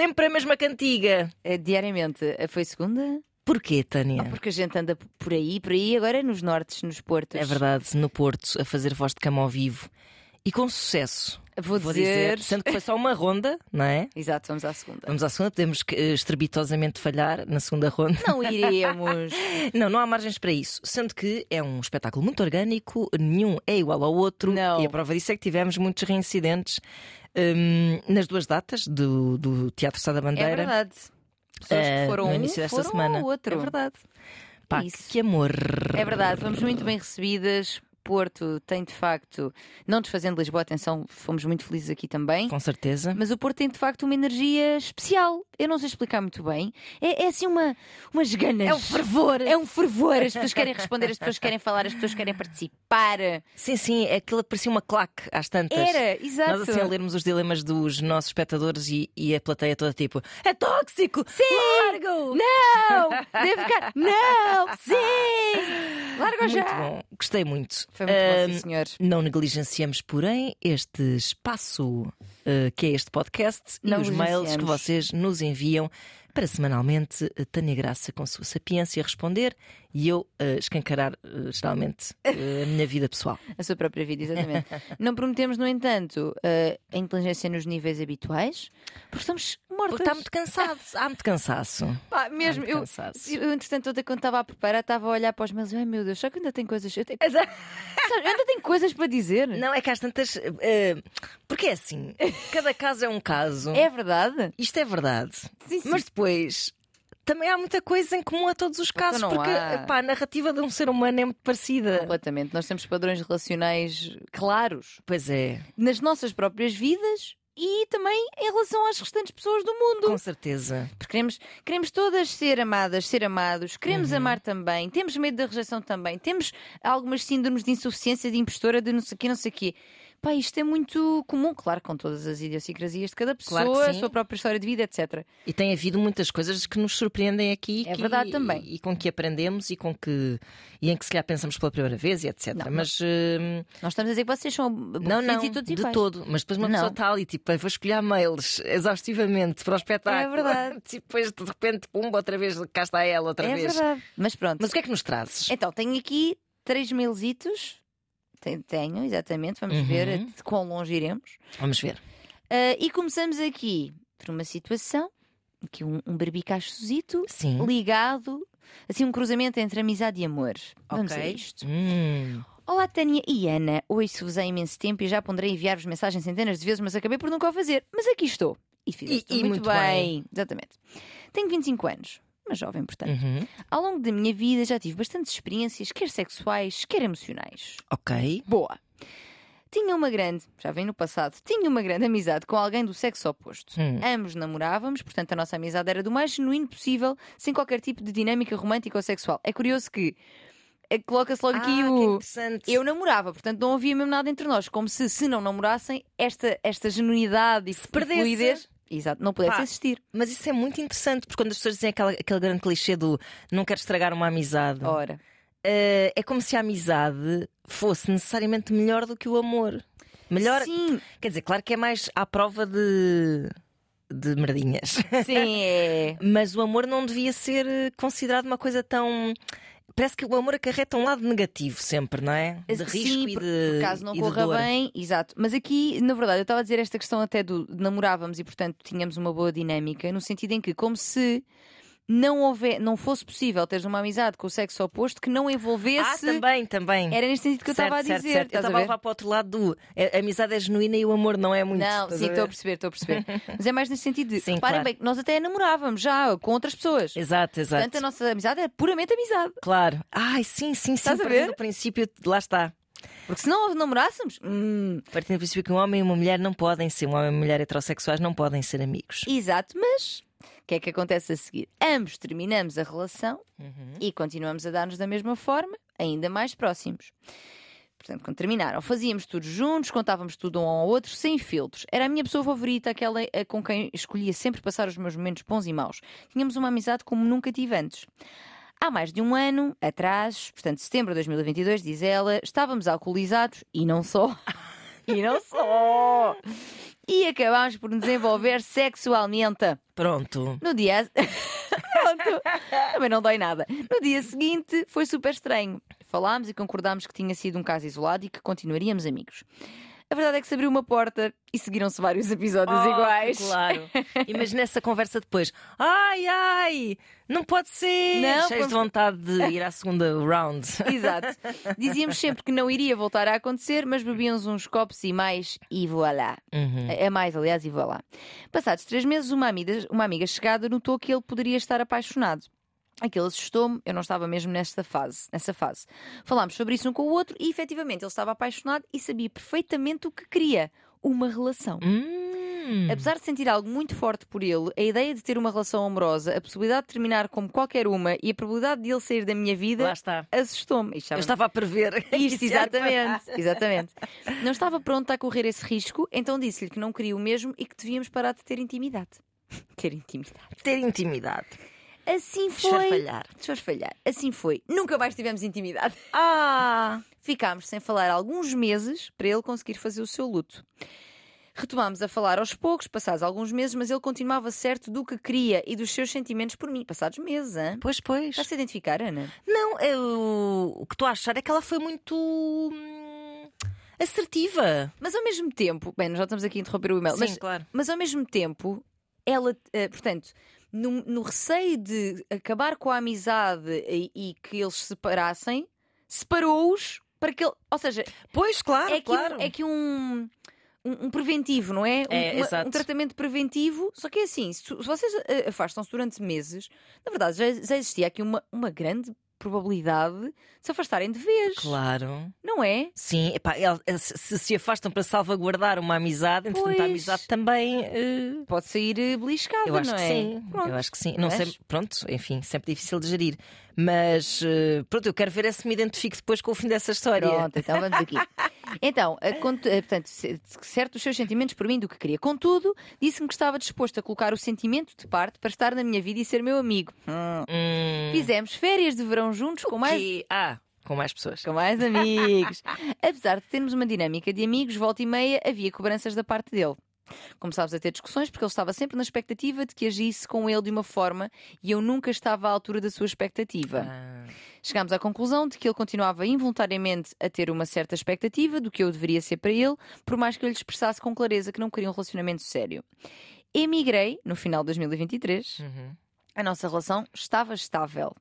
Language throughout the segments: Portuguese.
sempre a mesma cantiga. Eh, diariamente. Eh, Foi segunda? Porquê, Tânia? Ah, porque a gente anda por aí, por aí, agora é nos nortes, nos portos. É verdade, no Porto, a fazer voz de cama ao vivo. E com sucesso. Vou, Vou dizer. dizer, sendo que foi só uma ronda, não é? Exato, vamos à segunda. Vamos à segunda, podemos eh, estrepitosamente falhar na segunda ronda. Não iremos. Não, não há margens para isso. Sendo que é um espetáculo muito orgânico, nenhum é igual ao outro. Não. E a prova disso é que tivemos muitos reincidentes hum, nas duas datas do, do Teatro Sá da É Bandeira. verdade. Pessoas eh, que foram no um, início desta foram semana. ao outro. É verdade. Pá, que amor. É verdade, fomos muito bem recebidas. Porto tem de facto, não desfazendo Lisboa, atenção, fomos muito felizes aqui também. Com certeza. Mas o Porto tem de facto uma energia especial. Eu não sei explicar muito bem. É, é assim uma, umas ganas. É um fervor. É um fervor. As pessoas querem responder, as pessoas querem falar, as pessoas querem participar. Sim, sim, aquilo parecia uma claque às tantas. Era, exato. Nós assim a lermos os dilemas dos nossos espectadores e, e a plateia toda tipo é tóxico! Sim! Largo! Não! Deve ficar. Não! Sim! Larga já! Muito bom, gostei muito. Foi muito bom, sim, senhor. Não negligenciamos, porém, este espaço uh, que é este podcast e Não os mails que vocês nos enviam para semanalmente uh, Tânia Graça com sua sapiência responder e eu uh, escancarar uh, geralmente uh, a minha vida pessoal. A sua própria vida, exatamente. não prometemos, no entanto, eh, a inteligência nos níveis habituais, porque estamos mortas. Porque está muito cansado, há muito cansaço. Pá, mesmo, muito eu, cansaço. eu, entretanto, ontem, quando estava a preparar, estava a olhar para os meus. Ai meu Deus, só que ainda tem coisas. Eu, tenho, Sabe, ainda tenho coisas para dizer. Não, é que às tantas. uh, porque é assim, cada caso é um caso. É verdade? Isto é verdade. Sim, sim. Mas depois também há muita coisa em comum a todos os casos, não porque há. pá, a narrativa de um ser humano é muito parecida. Completamente. Nós temos padrões relacionais claros Pois é, nas nossas próprias vidas e também em relação às restantes pessoas do mundo. com certeza. Porque queremos, queremos todas ser amadas, ser amados, Uhum. queremos amar também, temos medo da rejeição também, temos algumas síndromes de insuficiência, de impostora, de não sei o quê, não sei o quê. Pá, isto é muito comum, claro, com todas as idiosincrasias de cada pessoa, Claro a sua própria história de vida, etc. E tem havido muitas coisas que nos surpreendem aqui. É que- verdade também. E, com que aprendemos e com que. e em que se calhar pensamos pela primeira vez e etc. Não, Mas. hum, Nós estamos a dizer que vocês são não, não, e todos de iguais. todo. Mas depois uma Não. pessoa está ali, tipo, "Bem, vou escolher mails exaustivamente para o espetáculo. É verdade. E depois, de repente, pumba, outra vez, cá está ela, outra É vez. verdade. Mas pronto. Mas o que é que nos trazes? Então, tenho aqui três mailzitos. Tenho, exatamente. Vamos Uhum. ver de quão longe iremos. Vamos ver. Ah, e começamos aqui por uma situação, aqui um, um barbicachozito ligado, assim um cruzamento entre amizade e amor. Vamos a Ok. isto. Hum. Olá, Tânia e Ana. Ouço-vos há imenso tempo e já ponderei enviar-vos mensagens centenas de vezes, mas acabei por nunca o fazer. Mas aqui estou. E fiz E- isto e muito, muito bem. bem. Exatamente. Tenho 25 anos, uma jovem, portanto. Uhum. Ao longo da minha vida já tive bastantes experiências, quer sexuais, quer emocionais. Ok. Boa. Tinha uma grande, já vem no passado, tinha uma grande amizade com alguém do sexo oposto. Hum. Ambos namorávamos, portanto a nossa amizade era do mais genuíno possível, sem qualquer tipo de dinâmica romântica ou sexual. É curioso que eh, coloca-se logo aqui ah, que o. Eu namorava, portanto não havia mesmo nada entre nós, como se se não namorassem, esta, esta genuinidade e perdesse. fluidez exato, não pudesse Pá. existir. Mas isso é muito interessante, porque quando as pessoas dizem aquela- aquele grande clichê do não quero estragar uma amizade, Ora, eh, é como se a amizade fosse necessariamente melhor do que o amor. Melhor, sim, quer dizer, claro que é mais à prova de, de merdinhas. sim, é. Mas o amor não devia ser considerado uma coisa tão. Parece que o amor acarreta um lado negativo sempre, não é? De risco Sim, e de. por caso não corra bem, exato. Mas aqui, na verdade, eu estava a dizer esta questão até do namorávamos e, portanto, tínhamos uma boa dinâmica, no sentido em que, como se não, houver, não fosse possível teres uma amizade com o sexo oposto que não Ah, envolvesse. também, também. Era neste sentido que eu Certo, estava a dizer. certo. Eu estava a levar para o outro lado do. A amizade é genuína e o amor não é muito. Não, sim, estou a perceber, estou a perceber. Mas é mais nesse sentido de. Sim, reparem claro. bem, nós até namorávamos já com outras pessoas. Exato, exato. Portanto, a nossa amizade é puramente amizade. Claro. Ai, sim, sim, sim. Estás a ver? do princípio, lá está. Porque se não namorássemos. hum, Partindo do princípio que um homem e uma mulher não podem ser, um homem e uma mulher heterossexuais não podem ser amigos. Exato, mas que é que acontece a seguir? Ambos terminamos a relação Uhum. e continuamos a dar-nos da mesma forma, ainda mais próximos. Portanto, quando terminaram, fazíamos tudo juntos, contávamos tudo um ao outro, sem filtros. Era a minha pessoa favorita, aquela a com quem escolhia sempre passar os meus momentos bons e maus. Tínhamos uma amizade como nunca tive antes. Há mais de um ano atrás, portanto, setembro de 2022, diz ela, estávamos alcoolizados e não só. e não só. e acabámos por nos envolver sexualmente. Pronto. No dia. Pronto. Também não dói nada. No dia seguinte foi super estranho. Falámos e concordámos que tinha sido um caso isolado e que continuaríamos amigos. A verdade é que se abriu uma porta e seguiram-se vários episódios Oh, iguais. Claro. Imagina essa conversa depois. Ai, ai, não pode ser. Não, Cheios de vontade de ir à segunda round. Exato. Dizíamos sempre que não iria voltar a acontecer, mas bebíamos uns copos e mais e voilà. Uhum. É mais, aliás, e voilà. Passados três meses, uma amiga, uma amiga chegada notou que ele poderia estar apaixonado. Aquilo assustou-me, eu não estava mesmo nesta fase, nessa fase. Falámos sobre isso um com o outro e efetivamente ele estava apaixonado e sabia perfeitamente o que queria: uma relação. Hum. Apesar de sentir algo muito forte por ele, a ideia de ter uma relação amorosa, a possibilidade de terminar como qualquer uma e a probabilidade de ele sair da minha vida assustou-me. Eu estava a prever. isto, exatamente, exatamente. Não estava pronta a correr esse risco, então disse-lhe que não queria o mesmo e que devíamos parar de ter intimidade. Ter intimidade. Ter intimidade. Assim foi. Desfarfalhar. Desfarfalhar. Assim foi. Nunca mais tivemos intimidade. Ah! Ficámos sem falar alguns meses para ele conseguir fazer o seu luto. Retomámos a falar aos poucos, passados alguns meses, mas ele continuava certo do que queria e dos seus sentimentos por mim. Passados meses, hein? Pois, pois. Estás a identificar, Ana? Não, eu, o que estou a achar é que ela foi muito hum, assertiva. Mas ao mesmo tempo, bem, nós já estamos aqui a interromper o e-mail, Sim, mas claro. Mas ao mesmo tempo, ela, eh, portanto, no, no receio de acabar com a amizade e, e que eles se separassem, separou-os para que ele. Ou seja, Pois, claro, é que, claro. um, é que um, um, um preventivo, não é? Um- É, uma- um tratamento preventivo. Só que é assim, se, se vocês eh, afastam-se durante meses, na verdade já, já existia aqui uma, uma grande probabilidade de se afastarem de vez. Claro. Não é? Sim, epá, el- se se afastam para salvaguardar uma amizade, entretanto a amizade também. eh, Pode sair eh, beliscada, eu acho não que é? sim. Pronto. Eu acho que sim. Não sei, pronto, enfim, sempre difícil de gerir. Mas eh, pronto, eu quero ver é se me identifico depois com o fim dessa história. Pronto, então vamos aqui. Então, a cont- eh, portanto, certo os seus sentimentos por mim do que queria. Contudo, disse-me que estava disposto a colocar o sentimento de parte para estar na minha vida e ser meu amigo. Hum. Hum, Fizemos férias de verão juntos com mais. que- Ah, com mais pessoas. Com mais amigos. Apesar de termos uma dinâmica de amigos, volta e meia havia cobranças da parte dele. Começámos a ter discussões porque ele estava sempre na expectativa de que agisse com ele de uma forma e eu nunca estava à altura da sua expectativa. Ah, Chegámos à conclusão de que ele continuava involuntariamente a ter uma certa expectativa do que eu deveria ser para ele, por mais que eu lhe expressasse com clareza que não queria um relacionamento sério. Emigrei no final de 2023. uhum. A nossa relação estava estável.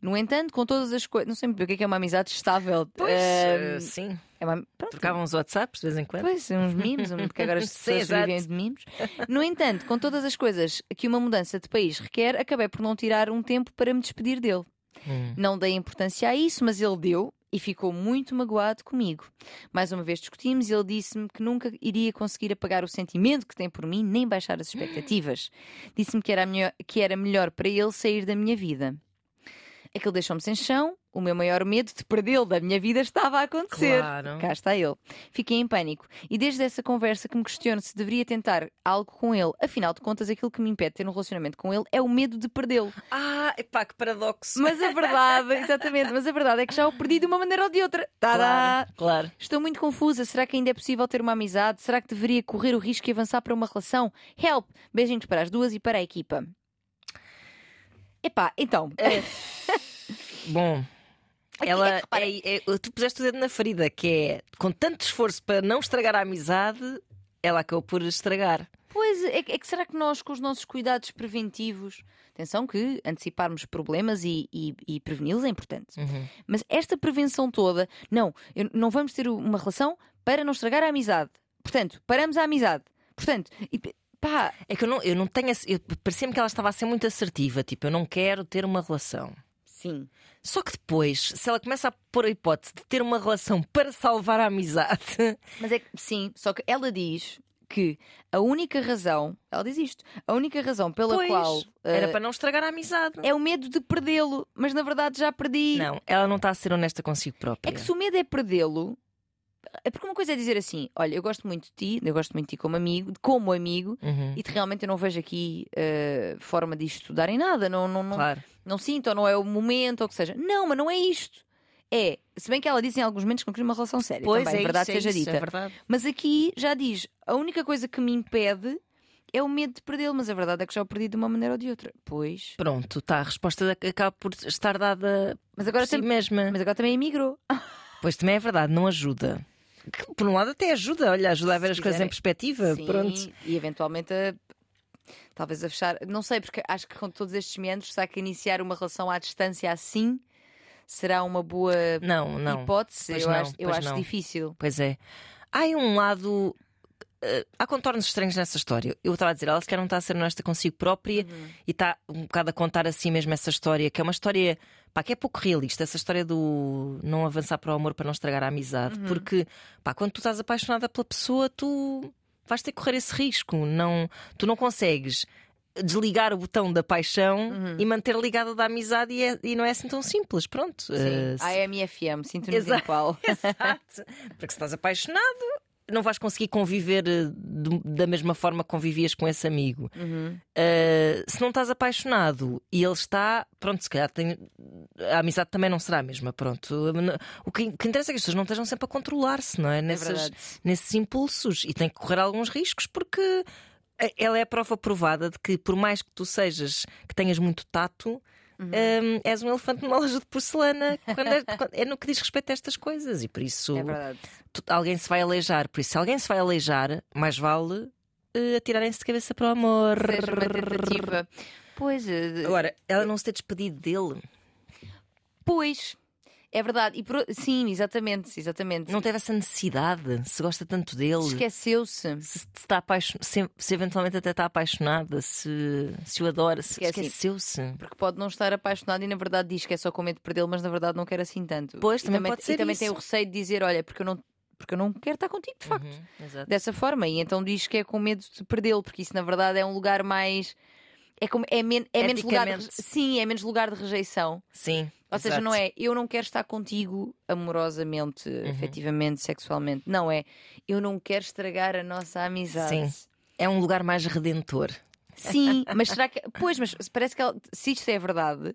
No entanto, com todas as coisas. Não sei o que é que é uma amizade estável. Pois, Ahm, eh, sim. é uma... Trocavam os WhatsApps de vez em quando. Pois, uns um- porque agora as Sim, pessoas exato. vivem de memes. No entanto, com todas as coisas que uma mudança de país requer, acabei por não tirar um tempo para me despedir dele. Hum. Não dei importância a isso, mas ele deu e ficou muito magoado comigo. Mais uma vez discutimos e ele disse-me que nunca iria conseguir apagar o sentimento que tem por mim, nem baixar as expectativas. Disse-me que era, melhor- que era melhor para ele sair da minha vida. Aquilo deixou-me sem chão. O meu maior medo de perdê-lo da minha vida estava a acontecer. Claro. Cá está ele. Fiquei em pânico. E desde essa conversa que me questiono se deveria tentar algo com ele. Afinal de contas, aquilo que me impede de ter um relacionamento com ele é o medo de perdê-lo. Ah, epá, que paradoxo. Mas a verdade, exatamente, mas a verdade é que já o perdi de uma maneira ou de outra. Tadá! Claro, claro. Estou muito confusa. Será que ainda é possível ter uma amizade? Será que deveria correr o risco e avançar para uma relação? Help! Beijinhos para as duas e para a equipa. Epá, então. Bom. Aqui Ela é é- é- tu puseste o dedo na ferida, que é com tanto esforço para não estragar a amizade, ela acabou por estragar. Pois é, que- é que será que nós, com os nossos cuidados preventivos, atenção que anteciparmos problemas e, e, e preveni-los é importante. Mas esta prevenção toda, não, eu- não vamos ter uma relação para não estragar a amizade. Portanto, paramos a amizade. Portanto, e, pá, É que eu não, eu não tenho. Parecia-me que ela estava a ser muito assertiva, tipo, eu não quero ter uma relação. sim. Só que depois, se ela começa a pôr a hipótese de ter uma relação para salvar a amizade, Mas é que, sim, só que ela diz que a única razão, ela diz isto, a única razão pela pois, qual era eh, para não estragar a amizade. é o medo de perdê-lo, mas na verdade já perdi. Não, ela não está a ser honesta consigo própria. É que se o medo é perdê-lo, é porque uma coisa é dizer assim: olha, eu gosto muito de ti, eu gosto muito de ti como amigo, como amigo, Uhum, e te- realmente eu não vejo aqui eh, forma de isto dar em nada, não, não, não, Claro. não sinto, ou não é o momento, ou o que seja. Não, mas não é isto. é. Se bem que ela diz em alguns momentos que não queria uma relação séria, Pois também, é, verdade isso, é seja isso, dita. é verdade. Mas aqui já diz: a única coisa que me impede é o medo de perdê-lo, mas a verdade é que já o perdi de uma maneira ou de outra. Pois. Pronto, tá, a resposta acaba por estar dada Mas agora, por si tam- mesma. mas agora também emigrou. Pois também é verdade, não ajuda. Que, Por um lado até ajuda, olha, ajuda a ver Se as coisas quiserem- em perspectiva. Sim, Pronto. E eventualmente a- talvez a fechar. Não sei, porque acho que com todos estes meandros, será que iniciar uma relação à distância assim será uma boa Não, não. hipótese? Pois eu não, acho, eu acho não. difícil. Pois é. Há um lado. eh, há contornos estranhos nessa história. Eu estava a dizer, ela sequer não está a ser honesta consigo própria Uhum. e está um bocado a contar assim mesmo essa história, que é uma história pá, que é pouco realista, essa história do não avançar para o amor para não estragar a amizade. Uhum. Porque pá, quando tu estás apaixonada pela pessoa, tu vais ter que correr esse risco. Não, tu não consegues desligar o botão da paixão Uhum. e manter ligada da amizade e, é- e não é assim tão simples. Pronto. Sim. AMFM, sintonia Exato. qual. Exato. Porque se estás apaixonado, não vais conseguir conviver eh, do- da mesma forma que convivias com esse amigo. Uhum. Uh, se não estás apaixonado e ele está, pronto, se calhar tem, a amizade também não será a mesma. Pronto. O que, o que interessa é que as pessoas não estejam sempre a controlar-se, não é? Nessas, verdade. nesses impulsos e tem que correr alguns riscos porque eh, ela é a prova provada de que, por mais que tu sejas, que tenhas muito tato. Um, és um elefante numa loja de porcelana quando é, quando- é no que diz respeito a estas coisas e por isso É tu- alguém se vai aleijar. Por isso, se alguém se vai aleijar, mais vale eh, atirarem-se de cabeça para o amor. Seja uma tentativa. Pois, eh, Agora, ela não se ter despedido dele, pois. É verdade. E por- Sim, exatamente, exatamente. não teve essa necessidade, se gosta tanto dele. Esqueceu-se. Se, se está apaixon... se, se eventualmente até está apaixonada, se, se o adora, se Esquece. esqueceu-se. Porque pode não estar apaixonado e na verdade diz que é só com medo de perdê-lo, mas na verdade não quer assim tanto. Pois, E também pode ser E também isso. tem o receio de dizer: olha, porque eu não, porque eu não quero estar contigo, de facto. Uhum. Dessa forma. E então diz que é com medo de perdê-lo, porque isso na verdade é um lugar mais. É, como, é, men- é menos lugar de. Sim, é menos lugar de rejeição. Sim. Ou seja, exato. não é eu não quero estar contigo amorosamente, Uhum. efetivamente, sexualmente. Não é eu não quero estragar a nossa amizade. Sim. É um lugar mais redentor. Sim, mas será que. Pois, mas parece que ela- se isto é verdade,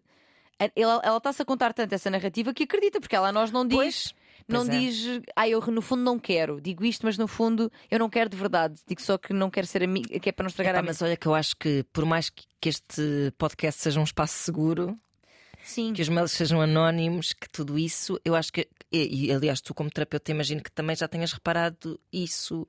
ela ela está-se a contar tanto essa narrativa que acredita, porque ela a nós não diz. Pois, não pois é. diz, ah, eu no fundo não quero. Digo isto, mas no fundo eu não quero de verdade. Digo só que não quero ser amiga, que é para não estragar Epá, a mas olha que eu acho que por mais que este podcast seja um espaço seguro, Sim, que os mails sejam anónimos, que tudo isso, eu acho que, e, e, aliás, tu como terapeuta, imagino que também já tenhas reparado isso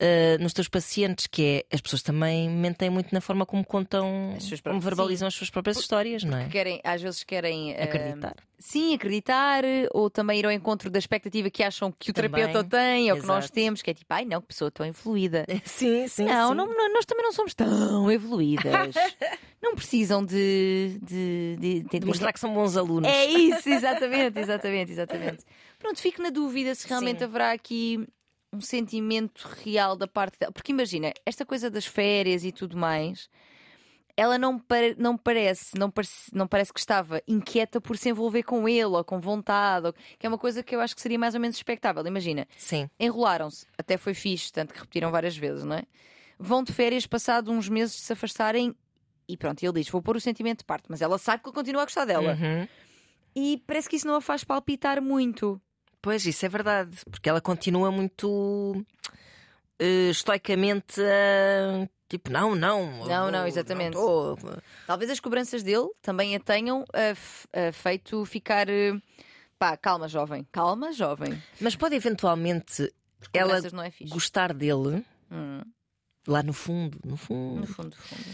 uh, nos teus pacientes, que é as pessoas também mentem muito na forma como contam, As suas como próprias- verbalizam as suas próprias histórias, não é? querem, às vezes querem eh, Acreditar. Sim, acreditar, ou também ir ao encontro da expectativa que acham que o Também, terapeuta tem ou que nós exato. temos, que é tipo, ai não, que pessoa tão evoluída. Sim, sim. Não, sim. não, não, nós também não somos tão evoluídas. não precisam de, de, de, de- De mostrar que são bons alunos. É isso, exatamente, exatamente, exatamente. Pronto, fico na dúvida se realmente Sim. haverá aqui um sentimento real da parte dela. Porque imagina, esta coisa das férias e tudo mais, ela não, não parece, não parece, não parece que estava inquieta por se envolver com ele ou com vontade, ou- que é uma coisa que eu acho que seria mais ou menos expectável. Imagina, Sim. enrolaram-se, até foi fixe, tanto que repetiram várias vezes, não é? Vão de férias, passado uns meses de se afastarem, e pronto, ele diz: Vou pôr o sentimento de parte, mas ela sabe que ele continua a gostar dela. Uhum. E parece que isso não a faz palpitar muito. Pois, isso é verdade, porque ela continua muito eh, estoicamente a. Tipo, não, não. Não, não, exatamente. tô. Talvez as cobranças dele também a tenham ah, feito ficar. pá, calma, jovem. Calma, jovem. Mas pode eventualmente ela não é gostar dele, Hum, lá no fundo, no fundo, no fundo, fundo.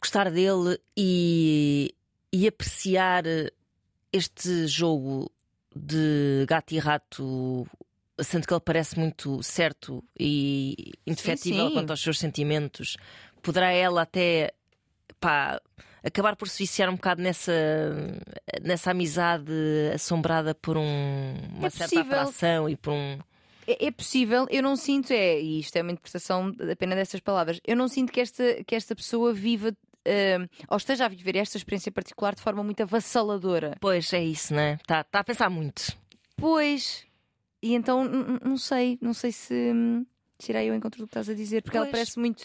gostar dele e, e apreciar este jogo de gato e rato, sendo que ele parece muito certo e indefetível sim. quanto aos seus sentimentos, poderá ela até pá, acabar por se viciar um bocado nessa, nessa amizade assombrada por um- uma É certa possível. atração e por um. É, é possível, eu não sinto, é, e isto é uma interpretação apenas dessas palavras, eu não sinto que esta, que esta pessoa viva. Ah, ou esteja a viver esta experiência particular de forma muito avassaladora. Pois é isso, né? Está tá a pensar muito. Pois. E então, não sei, não sei se, hum, se irei ao encontro do que estás a dizer, porque ela Pois. parece muito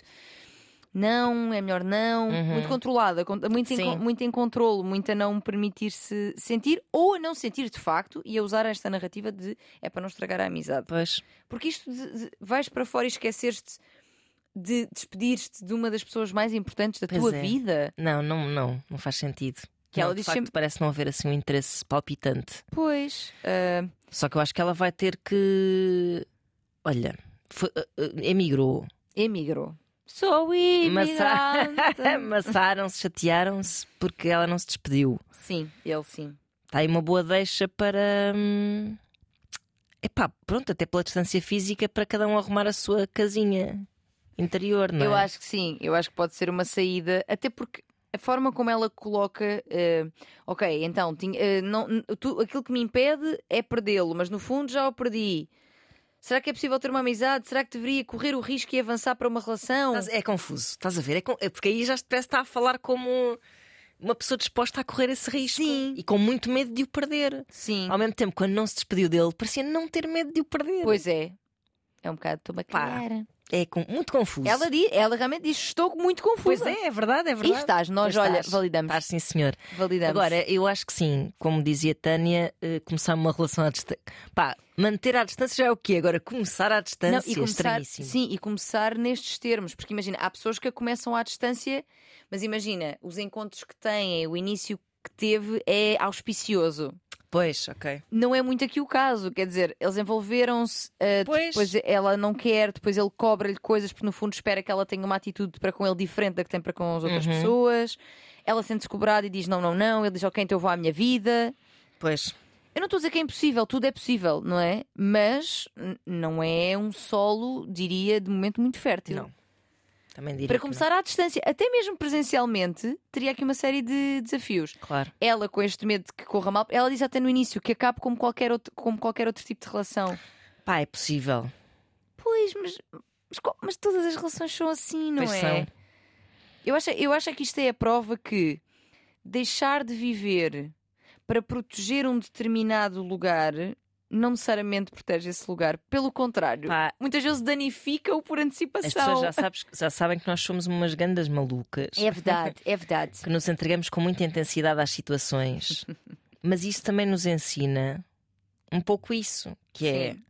não, é melhor não, Uhum. muito controlada, con- muito em, Sim. muito em controlo, muito a não permitir-se sentir ou a não sentir de facto e a usar esta narrativa de é para não estragar a amizade. Pois. Porque isto de, de- vais para fora e esqueceres-te de despedir-te de uma das pessoas mais importantes da Pois tua é. vida. Não, não, não, não faz sentido. Que Não, ela de diz facto, sempre- parece não haver assim um interesse palpitante. Pois. ah, Só que eu acho que ela vai ter que. Olha, foi- eh, emigrou. emigrou. Sou imigrante. Amassaram-se, chatearam-se porque ela não se despediu. sim, ele sim. Está aí uma boa deixa para. hum, Epá, pronto, até pela distância física, para cada um arrumar a sua casinha interior, não é? Eu acho que sim, eu acho que pode ser uma saída, até porque a forma como ela coloca, eh, ok, então tinha- eh, não, tu- aquilo que me impede é perdê-lo, mas no fundo já o perdi. Será que é possível ter uma amizade? Será que deveria correr o risco e avançar para uma relação? É confuso, estás a ver? É é porque aí já parece estar a falar como uma pessoa disposta a correr esse risco Sim. e com muito medo de o perder. Sim, Ao mesmo tempo, quando não se despediu dele, parecia não ter medo de o perder. pois é. É um bocado toma Pá, calhar. É com- muito confuso. Ela, diz, ela realmente diz: Estou muito confusa. Pois é, é verdade, é E verdade. estás, nós, Pois olha, estás. validamos. Estás, sim, senhor. validamos. Agora, eu acho que sim, como dizia Tânia, eh, começar uma relação à distância. Pá, manter à distância já é o quê? Agora, começar à distância e começar, estranhíssimo. sim, e começar nestes termos, porque imagina, há pessoas que a começam à distância, mas imagina, os encontros que têm, o início que teve é auspicioso. Pois, ok. Não é muito aqui o caso, quer dizer, eles envolveram-se, Pois. depois ela não quer, depois ele cobra-lhe coisas porque no fundo espera que ela tenha uma atitude para com ele diferente da que tem para com as outras Uhum. pessoas. Ela sente-se cobrada e diz não, não, não. Ele diz ok, então eu vou à minha vida. Pois. Eu não estou a dizer que é impossível, tudo é possível, não é? Mas não é um solo, diria, de momento muito fértil. Não. Também diria Para começar à distância, até mesmo presencialmente, teria aqui uma série de desafios. Claro. Ela, com este medo de que corra mal, ela diz até no início que acabe como qualquer outro, como qualquer outro tipo de relação. Pá, é possível. Pois, mas, mas, mas todas as relações são assim, não Pois é? são. Eu acho, eu acho é que isto é a prova que deixar de viver para proteger um determinado lugar não necessariamente protege esse lugar. Pelo contrário, Pá, muitas vezes danifica-o por antecipação. as pessoas já, sabes, já sabem que nós somos umas gandas malucas. É verdade, é verdade. que nos entregamos com muita intensidade às situações. Mas isso também nos ensina um pouco isso, que é Sim.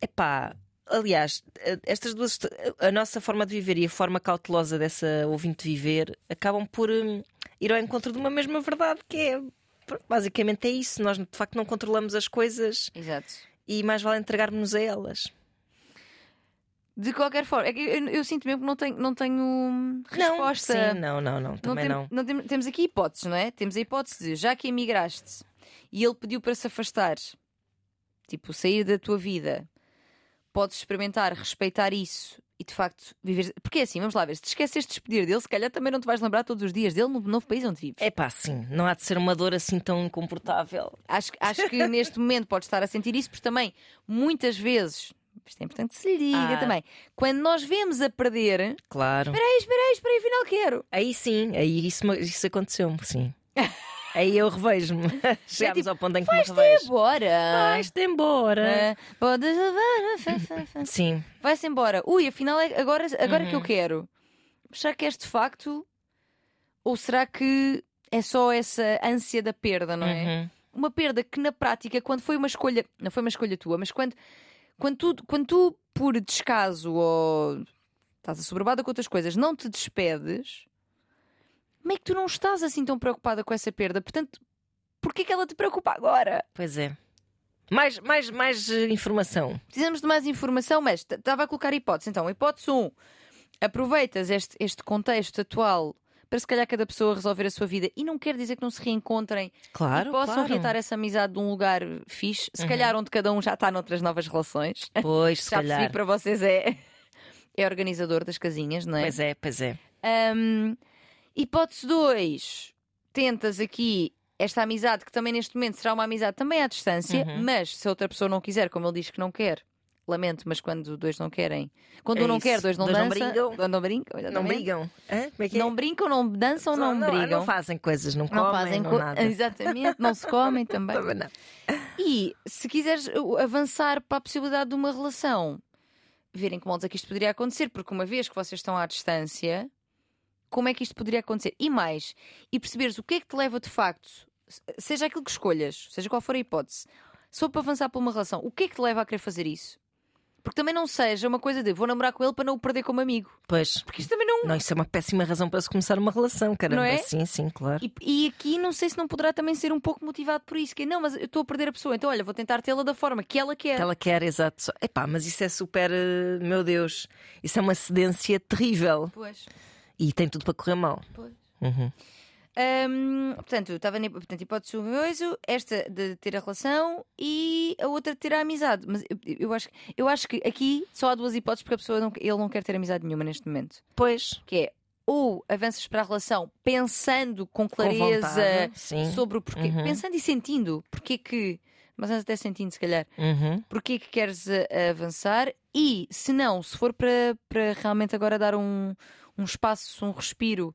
epá, aliás, estas duas a nossa forma de viver e a forma cautelosa dessa ouvinte viver acabam por hum, ir ao encontro de uma mesma verdade que é basicamente é isso, nós de facto não controlamos as coisas Exato. e mais vale entregarmos-nos a elas. De qualquer forma, é que eu, eu sinto mesmo que não tenho, não tenho resposta. Não, sim, não, não, não, também tem- não. não tem- temos aqui hipóteses, não é? Temos a hipótese de já que emigraste e ele pediu para se afastar, tipo, sair da tua vida, podes experimentar, respeitar isso e de facto viver. Porque é assim, vamos lá ver, se te esqueces de despedir dele, se calhar também não te vais lembrar todos os dias dele no novo país onde vives. É pá, sim, não há de ser uma dor assim tão incomportável. Acho, acho que neste momento podes estar a sentir isso, porque também muitas vezes. Isto é importante que se lhe diga Ah. também. Quando nós vemos a perder, Claro. espera aí, espera aí, espera aí, afinal quero. Aí sim, aí isso, isso aconteceu-me, sim. Aí eu revejo-me. Chegámos tipo, ao ponto em que me Vais-te revejo. embora. Vais-te embora. Ah, podes levar. Sim, Vai-se embora. Ui, afinal, é agora, agora Uhum. que eu quero. Será que és de facto? Ou será que é só essa ânsia da perda, não é? Uhum. Uma perda que na prática, quando foi uma escolha, não foi uma escolha tua, mas quando, quando, tu, quando tu, por descaso ou estás assoberbada com outras coisas, não te despedes, meio que tu não estás assim tão preocupada com essa perda. Portanto, porquê que ela te preocupa agora? Pois é. Mais, mais, mais eh, informação. Precisamos de mais informação, mas estava a colocar hipótese. Então, hipótese 1, aproveitas este, este contexto atual para se calhar cada pessoa resolver a sua vida e não quer dizer que não se reencontrem Claro, e possam claro. reatar essa amizade de um lugar fixe, se Uhum. calhar onde cada um já está noutras novas relações. Pois, se já calhar. que para vocês é, é organizador das casinhas, não é? Pois é, pois é. Hum, hipótese 2, tentas aqui esta amizade, que também neste momento será uma amizade também à distância, Uhum. mas se a outra pessoa não quiser, como ele diz que não quer, lamento, mas quando dois não querem, quando É um não isso. quer, dois não Dois não dançam, brincam. dois não brincam, Não brigam. Hã? Como é que é? Não brincam, não dançam, não, não, brigam. não fazem coisas, não, Não comem, fazem não co- nada. Exatamente, não se comem também. Também não. E se quiseres avançar para a possibilidade de uma relação, verem que modos é que isto poderia acontecer, porque uma vez que vocês estão à distância, como é que isto poderia acontecer. E mais, e perceberes o que é que te leva de facto, seja aquilo que escolhas, seja qual for a hipótese, só para avançar para uma relação, o que é que te leva a querer fazer isso? Porque também não seja uma coisa de vou namorar com ele para não o perder como amigo. Pois. Porque isto também não. Não, isso é uma péssima razão para se começar uma relação, caramba. Não é? Sim, sim, claro. E, e aqui não sei se não poderá também ser um pouco motivado por isso. Que é, não, mas eu estou a perder a pessoa, então olha, vou tentar tê-la da forma que ela quer. Que ela quer, exato. Epá, mas isso é super. eh, Meu Deus. Isso é uma cedência terrível. Pois, E tem tudo para correr mal. pois. Uhum. Hum, portanto, estava na portanto, hipótese 1 coisa, esta de ter a relação e a outra de ter a amizade. Mas eu, eu acho, eu acho que aqui só há duas hipóteses porque a pessoa não, ele não quer ter amizade nenhuma neste momento. Pois. Que é ou avanças para a relação pensando com Com clareza. Sim. sobre o porquê, Uhum. pensando e sentindo porque que, mas até sentindo se calhar, Uhum. porque que queres avançar e se não, se for para, para realmente agora dar um, um espaço, um respiro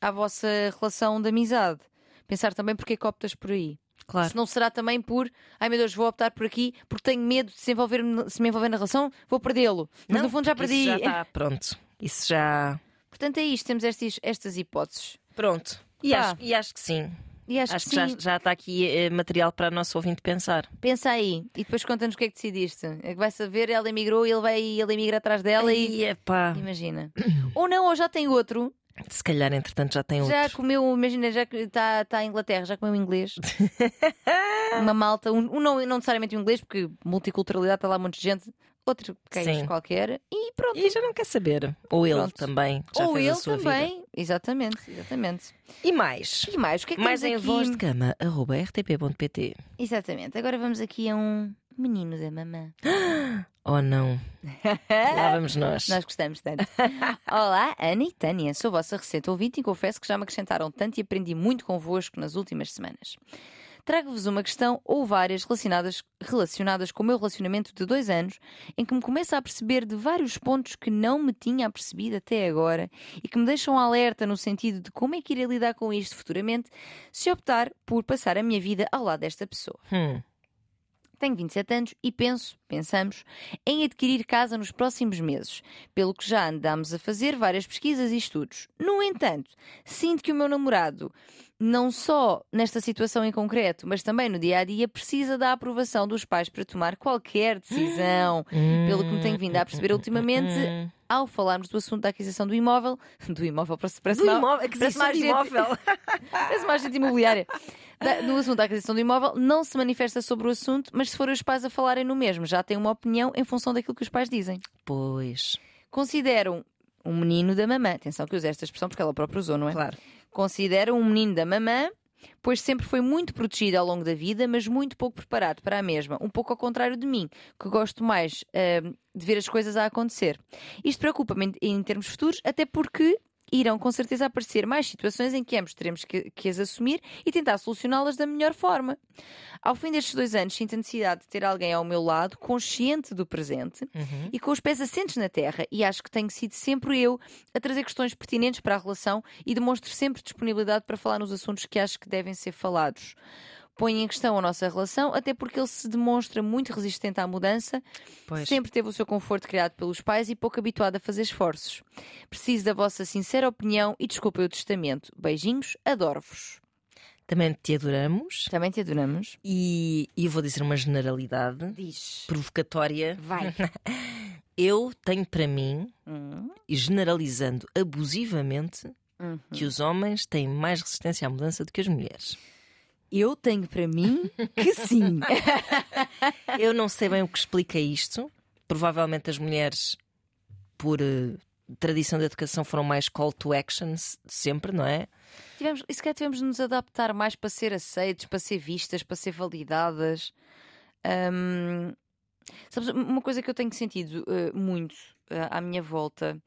à vossa relação de amizade, pensar também porque é que optas por aí. Claro. Se não será também por, ai meu Deus, vou optar por aqui porque tenho medo de se, envolver, se me envolver na relação, vou perdê-lo. Mas Não, no fundo já perdi. Isso já está pronto. Isso já. Portanto é isto, temos estas, estas hipóteses. Pronto. E, Pá. acho, e acho que sim. E acho, Acho que que já, já está aqui eh, material para o nosso ouvinte pensar. Pensa aí e depois conta-nos o que é que decidiste. É que vai saber, ela emigrou e ele vai ele emigra atrás dela e. Epá. Imagina. ou não, ou já tem outro. Se calhar, entretanto, já tem Já outro. comeu, imagina, já está tá em Inglaterra, já comeu inglês. Uma malta, um, um não, não necessariamente um inglês, porque multiculturalidade está lá um monte de gente, outro queijo Sim. qualquer, e pronto. E já não quer saber. Ou ele Pronto. também. Já Ou fez a ele sua vida. também. Exatamente, exatamente. E mais? E mais, o que é que Mais em aqui? voz de cama, arroba rtp.pt. Exatamente. Agora vamos aqui a um menino da mamã. Oh não. Lá vamos nós. Nós gostamos tanto. Olá, Ana e Tânia. Sou vossa recente ouvinte e confesso que já me acrescentaram tanto e aprendi muito convosco nas últimas semanas. Trago-vos uma questão ou várias relacionadas, relacionadas com o meu relacionamento de dois anos, em que me começo a perceber de vários pontos que não me tinha apercebido até agora e que me deixam alerta no sentido de como é que irei lidar com isto futuramente se optar por passar a minha vida ao lado desta pessoa. Hum, Tenho 27 anos e penso, pensamos, em adquirir casa nos próximos meses, pelo que já andámos a fazer várias pesquisas e estudos. No entanto, sinto que o meu namorado, não só nesta situação em concreto, mas também no dia a dia, precisa da aprovação dos pais para tomar qualquer decisão. Pelo que me tenho vindo a perceber ultimamente, hum. ao falarmos do assunto da aquisição do imóvel, do imóvel parece, parece Do imóvel, parece aquisição mais de imóvel. Parece uma agente imobiliária. Da- No assunto da aquisição do imóvel, não se manifesta sobre o assunto, mas se forem os pais a falarem no mesmo, já tem uma opinião em função daquilo que os pais dizem. Pois, Consideram um menino da mamã. Atenção que eu usei esta expressão porque ela própria usou, não é? claro. Consideram um menino da mamã, pois sempre foi muito protegido ao longo da vida, mas muito pouco preparado para a mesma. Um pouco ao contrário de mim, que gosto mais ah, de ver as coisas a acontecer. Isto preocupa-me em, em termos futuros, até porque irão com certeza aparecer mais situações em que ambos teremos que, que as assumir e tentar solucioná-las da melhor forma. Ao fim destes dois anos, sinto a necessidade de ter alguém ao meu lado, consciente do presente Uhum. e com os pés assentes na terra, e acho que tenho sido sempre eu a trazer questões pertinentes para a relação e demonstro sempre disponibilidade para falar nos assuntos que acho que devem ser falados. Põe em questão a nossa relação, até porque ele se demonstra muito resistente à mudança, Pois. sempre teve o seu conforto criado pelos pais e pouco habituado a fazer esforços. Preciso da vossa sincera opinião e desculpem o testamento. Beijinhos, adoro-vos. Também te adoramos. Também te adoramos. E, e eu vou dizer uma generalidade Diz. provocatória. Vai. Eu tenho para mim, Hum, e generalizando abusivamente, uhum. que os homens têm mais resistência à mudança do que as mulheres. Eu tenho para mim que sim. Eu não sei bem o que explica isto. Provavelmente as mulheres, por eh, tradição da educação, foram mais call to actions sempre, não é? Tivemos, e se calhar tivemos de nos adaptar mais para ser aceitos, para ser vistas, para ser validadas. Hum, sabes, uma coisa que eu tenho sentido eh, muito eh, à minha volta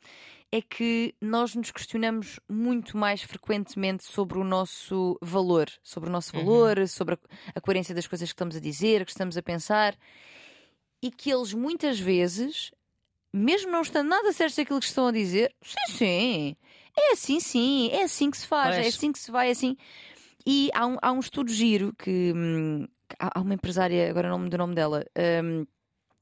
é que nós nos questionamos muito mais frequentemente sobre o nosso valor, sobre o nosso Uhum. valor, sobre a, a coerência das coisas que estamos a dizer, que estamos a pensar, e que eles muitas vezes, mesmo não estando nada certos daquilo que estão a dizer, sim, sim, é assim, sim, é assim que se faz, é assim que se vai, é assim. E há um, há um estudo giro que hum, há há uma empresária, agora não me do nome dela, hum,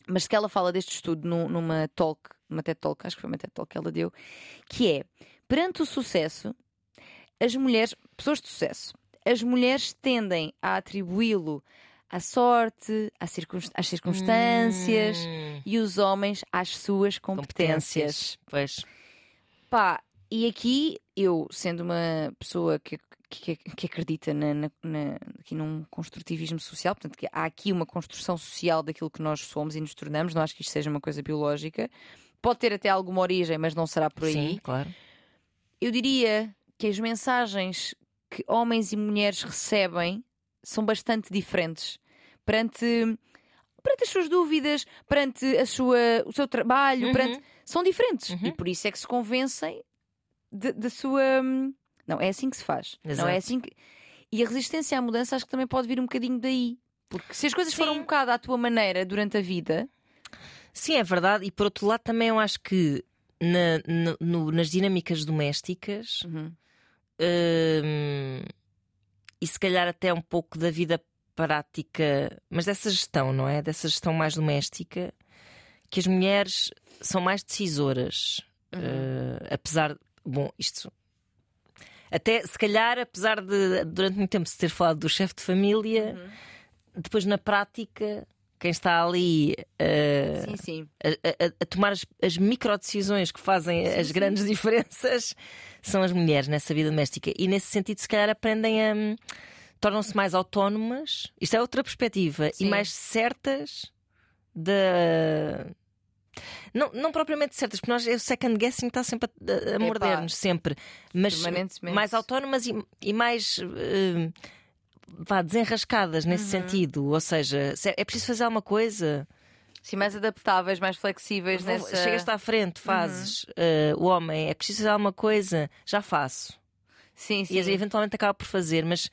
mas que ela fala deste estudo num- numa talk, numa TED Talk, acho que foi uma TED Talk que ela deu, que é perante o sucesso, as mulheres, pessoas de sucesso, as mulheres tendem a atribuí-lo à sorte, às, circunst- às circunstâncias Hum, e os homens às suas competências. Pois. Pá, e aqui eu, sendo uma pessoa que, que, que acredita na, na- na- aqui num construtivismo social, portanto, que há aqui uma construção social daquilo que nós somos e nos tornamos, não acho que isto seja uma coisa biológica. Pode ter até alguma origem, mas não será por aí. Sim, claro. Eu diria que as mensagens que homens e mulheres recebem são bastante diferentes perante, perante as suas dúvidas, perante a sua, o seu trabalho, Uhum. perante, são diferentes. Uhum. E por isso é que se convencem da sua. Não, é assim que se faz. Não Exato. é assim que... E a resistência à mudança acho que também pode vir um bocadinho daí. Porque se as coisas Sim. um bocado à tua maneira durante a vida, Sim, é verdade. E por outro lado, também eu acho que na- no- no- nas dinâmicas domésticas Uhum. hum, e se calhar até um pouco da vida prática, mas dessa gestão, não é? Dessa gestão mais doméstica, que as mulheres são mais decisoras. Uhum. Eh, apesar. Bom, isto. Até se calhar, apesar de durante muito tempo se ter falado do chefe de família, Uhum. depois na prática, quem está ali eh, sim, sim. a, a- a tomar as, as microdecisões que fazem Sim, as grandes diferenças são as mulheres nessa vida doméstica. E nesse sentido, se calhar, aprendem a. hum, tornam-se mais autónomas. Isto é outra perspectiva. E mais certas da. Não, não propriamente certas, porque nós, o second guessing está sempre a, a morder-nos, sempre. Mas mais autónomas e, e mais. hum, vá, desenrascadas nesse Uhum. sentido. Ou seja, se é preciso fazer alguma coisa. Sim, mais adaptáveis, mais flexíveis Vou- nessa. Chegas à frente, fazes. eh, o homem é preciso fazer alguma coisa, já faço. Sim, sim. E eventualmente acaba por fazer, mas.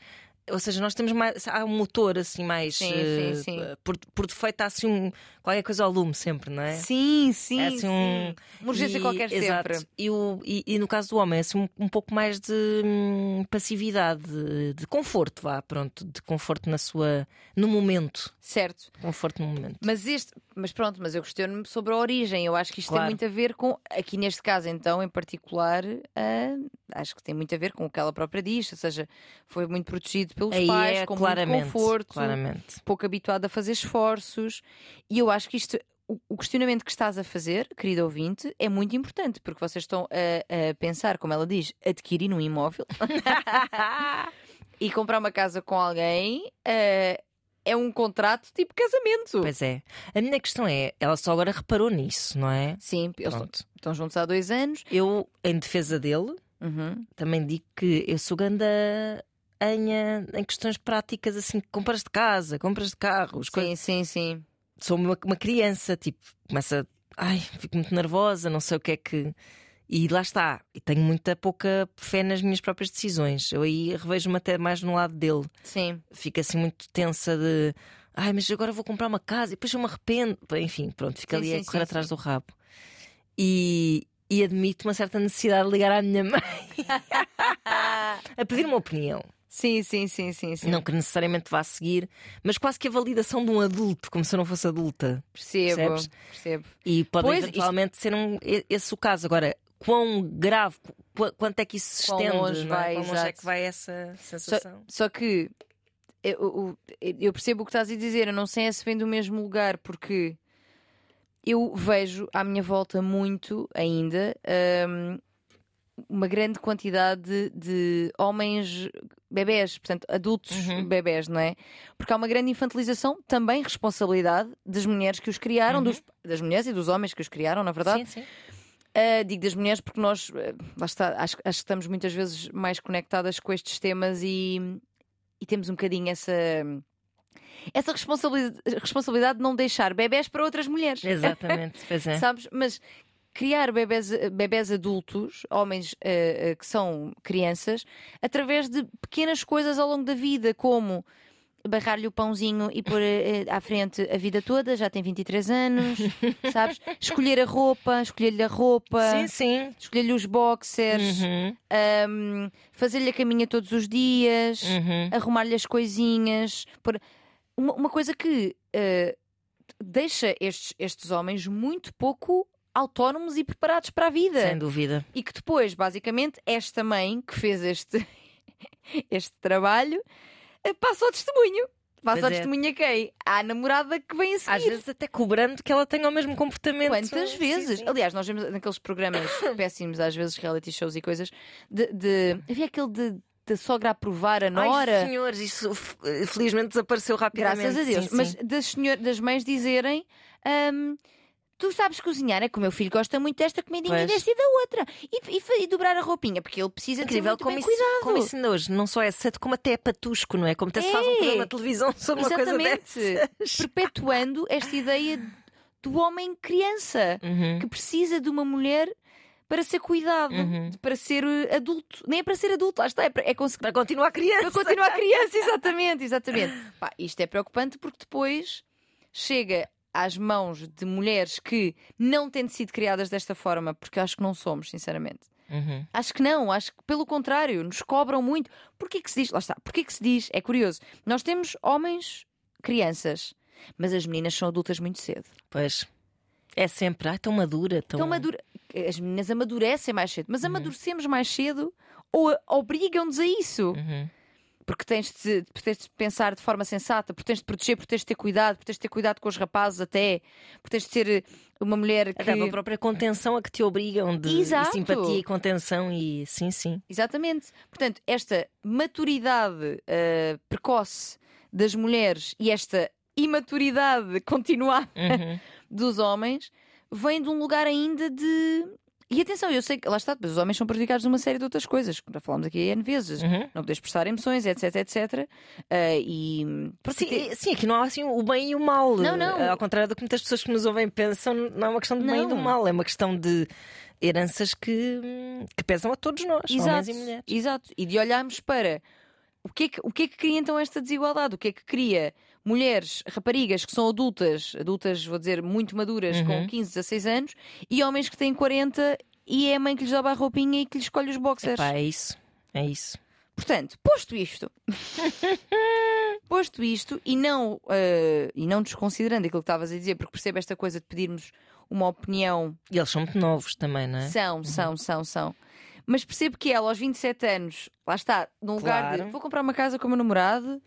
Ou seja, nós temos mais. Há um motor assim mais. Sim, eh, sim, sim. Por, por defeito há assim um. Qualquer coisa ao lume sempre, não é? Sim, sim. É assim um-. Uma urgência E- qualquer exato. sempre. E, o, e, e no caso do homem, é assim, um, um pouco mais de hum, passividade, de, de conforto, vá, pronto, de conforto na sua. no momento. Certo. Conforto no momento. Mas este, mas pronto, mas eu questiono-me sobre a origem. Eu acho que isto tem Claro. muito a ver com, aqui neste caso, então, em particular, ah, acho que tem muito a ver com o que ela própria diz, ou seja, foi muito protegido pelos Aí pais, é com claramente. muito conforto, Claramente. pouco habituado a fazer esforços. E eu acho que isto, o, questionamento que estás a fazer, querido ouvinte, é muito importante, porque vocês estão a, a pensar, como ela diz, adquirir um imóvel e comprar uma casa com alguém. ah, é um contrato tipo casamento. Pois é. A minha questão é, ela só agora reparou nisso, não é? Sim, eles estão juntos há dois anos. Eu, em defesa dele, Uhum. também digo que eu sou ganda anha em questões práticas, assim, compras de casa, compras de carros. Sim, sim, sim. Sou uma, uma criança, tipo, começa. Ai, fico muito nervosa, não sei o que é que. E lá está. E tenho muita pouca fé nas minhas próprias decisões. Eu aí revejo-me até mais no lado dele. Sim. Fico assim muito tensa de. Ai, mas agora vou comprar uma casa e depois eu me arrependo. Enfim, pronto, fica Sim, ali sim, a correr sim, atrás do rabo. E, e admito uma certa necessidade de ligar à minha mãe a pedir uma opinião. Sim, sim, sim, sim, sim. Não que necessariamente vá seguir, mas quase que a validação de um adulto, como se eu não fosse adulta. Percebo, Percebes? percebo. E pode Pois, eventualmente ser um, esse o caso. Agora, quão grave, qu- quanto é que isso se Quão estende? longe não é? vai, Quão longe é que vai essa sensação? Só que eu, eu- eu percebo o que estás a dizer, eu não sei se vem do mesmo lugar, porque eu vejo à minha volta muito ainda hum, uma grande quantidade de, de homens bebés, portanto, adultos Uhum. bebés, não é? Porque há uma grande infantilização, também responsabilidade das mulheres que os criaram, Uhum. dos- das mulheres e dos homens que os criaram, na verdade. Sim, sim. Uh, digo das mulheres porque nós uh, lá está, acho, acho que estamos muitas vezes mais conectadas com estes temas e, e temos um bocadinho essa, essa responsabilidade, responsabilidade de não deixar bebés para outras mulheres. Exatamente, pois é. Sabes? Mas criar bebés, bebés adultos, homens uh, uh, que são crianças, através de pequenas coisas ao longo da vida, como barrar-lhe o pãozinho e pôr uh, à frente a vida toda, já tem 23 anos, sabes? Escolher a roupa, escolher-lhe a roupa, Sim, sim. escolher-lhe os boxers, Uhum, um, fazer-lhe a caminha todos os dias, uhum. arrumar-lhe as coisinhas. pôr- Uma, uma coisa que uh, deixa estes, estes homens muito pouco autónomos e preparados para a vida. Sem dúvida. E que depois, basicamente, esta mãe que fez este, este trabalho eh, passa ao testemunho. Passa Pois ao é. testemunho a quem? À namorada que vem a seguir. Às vezes até cobrando que ela tenha o mesmo comportamento. Quantas Sim, vezes? sim. Aliás, nós vemos naqueles programas péssimos, às vezes, reality shows e coisas, de. de- havia aquele de, de sogra aprovar a Ai, nora. senhores, isso felizmente desapareceu rapidamente. Graças a Deus. Sim, sim. Mas das, senhor, das mães dizerem. hum, Tu sabes cozinhar, é que o meu filho gosta muito desta comidinha e desta e da outra. E, e e dobrar a roupinha, porque ele precisa Incrível muito como bem isso, cuidado. como isso ainda hoje não só é aceito, como até é patusco, não é? Como até se faz um É. programa de televisão sobre uma coisa Exatamente. dessas. Perpetuando esta ideia do homem criança Uhum. que precisa de uma mulher para ser cuidado, Uhum. para ser eh, adulto. Nem é para ser adulto, lá está, é para, é conseguir Para continuar criança. para continuar criança, exatamente, exatamente. Pá, isto é preocupante porque depois chega às mãos de mulheres que não tendo sido criadas desta forma, porque acho que não somos, sinceramente. Uhum. Acho que não, acho que pelo contrário, nos cobram muito. Porquê que se diz? Lá está, porquê que se diz? É curioso. Nós temos homens, crianças, mas as meninas são adultas muito cedo. Pois. É sempre, ai, tão madura, tão. Então madure... As meninas amadurecem mais cedo, mas amadurecemos mais cedo ou obrigam-nos a isso. Uhum. Porque tens de, tens de pensar de forma sensata, porque tens de proteger, porque tens de ter cuidado, porque tens de ter cuidado com os rapazes até, porque tens de ser eh, uma mulher que. Até a própria contenção a que te obrigam de Exato. simpatia e contenção e sim, sim. Exatamente. Portanto, esta maturidade eh, precoce das mulheres e esta imaturidade continuada Uhum. dos homens vem de um lugar ainda de. E atenção, eu sei que lá está, mas os homens são prejudicados de uma série de outras coisas, que já falámos aqui N vezes. Uhum. Não poder expressar emoções, etc, etc. Eh, e. Sim, é- sim, aqui não há assim o bem e o mal. Não, não. Ao contrário do que muitas pessoas que nos ouvem pensam, não é uma questão de bem e do mal, é uma questão de heranças que, que pesam a todos nós, homens Exato, e mulheres. exato. E de olharmos para o que, é que, o que é que cria então esta desigualdade? O que é que cria mulheres, raparigas que são adultas, adultas, vou dizer, muito maduras, com Uhum. 15, 16 anos, e homens que têm 40 e é a mãe que lhes dá a roupinha e que lhes escolhe os boxers. Epá, é isso. É isso. Portanto, posto isto, posto isto, e não, eh, e não desconsiderando aquilo que estavas a dizer, porque percebo esta coisa de pedirmos uma opinião E eles são muito novos também, não é? São, são, são, são. Mas percebo que ela, aos 27 anos, lá está, num lugar de vou comprar uma casa com o meu namorado,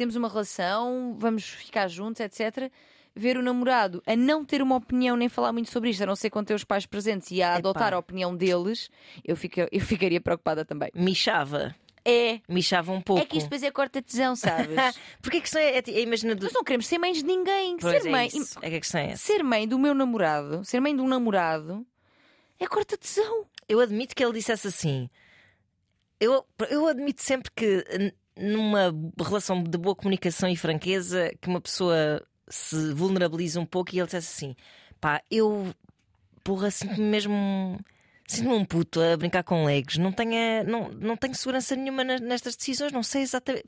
temos uma relação, vamos ficar juntos, etc. Ver o namorado a não ter uma opinião nem falar muito sobre isto, a não ser com ter os pais presentes e a Epá. adotar a opinião deles, eu, fico, eu ficaria preocupada também. Michava. É. Michava um pouco. É que isto depois é corta tesão, sabes? Porque a questão é, é, é. Nós não queremos ser mães de ninguém. Pois ser é mãe. isso. É que a questão é essa. Ser mãe do meu namorado, ser mãe de um namorado, é corta tesão. Eu admito que ele dissesse assim. Eu, eu admito sempre que numa relação de boa comunicação e franqueza que uma pessoa se vulnerabiliza um pouco e ele dissesse assim: pá, eu porra, sinto-me mesmo. Sinto-me um puto a brincar com legos, não tenho, não, não tenho segurança nenhuma nestas decisões, não sei exatamente.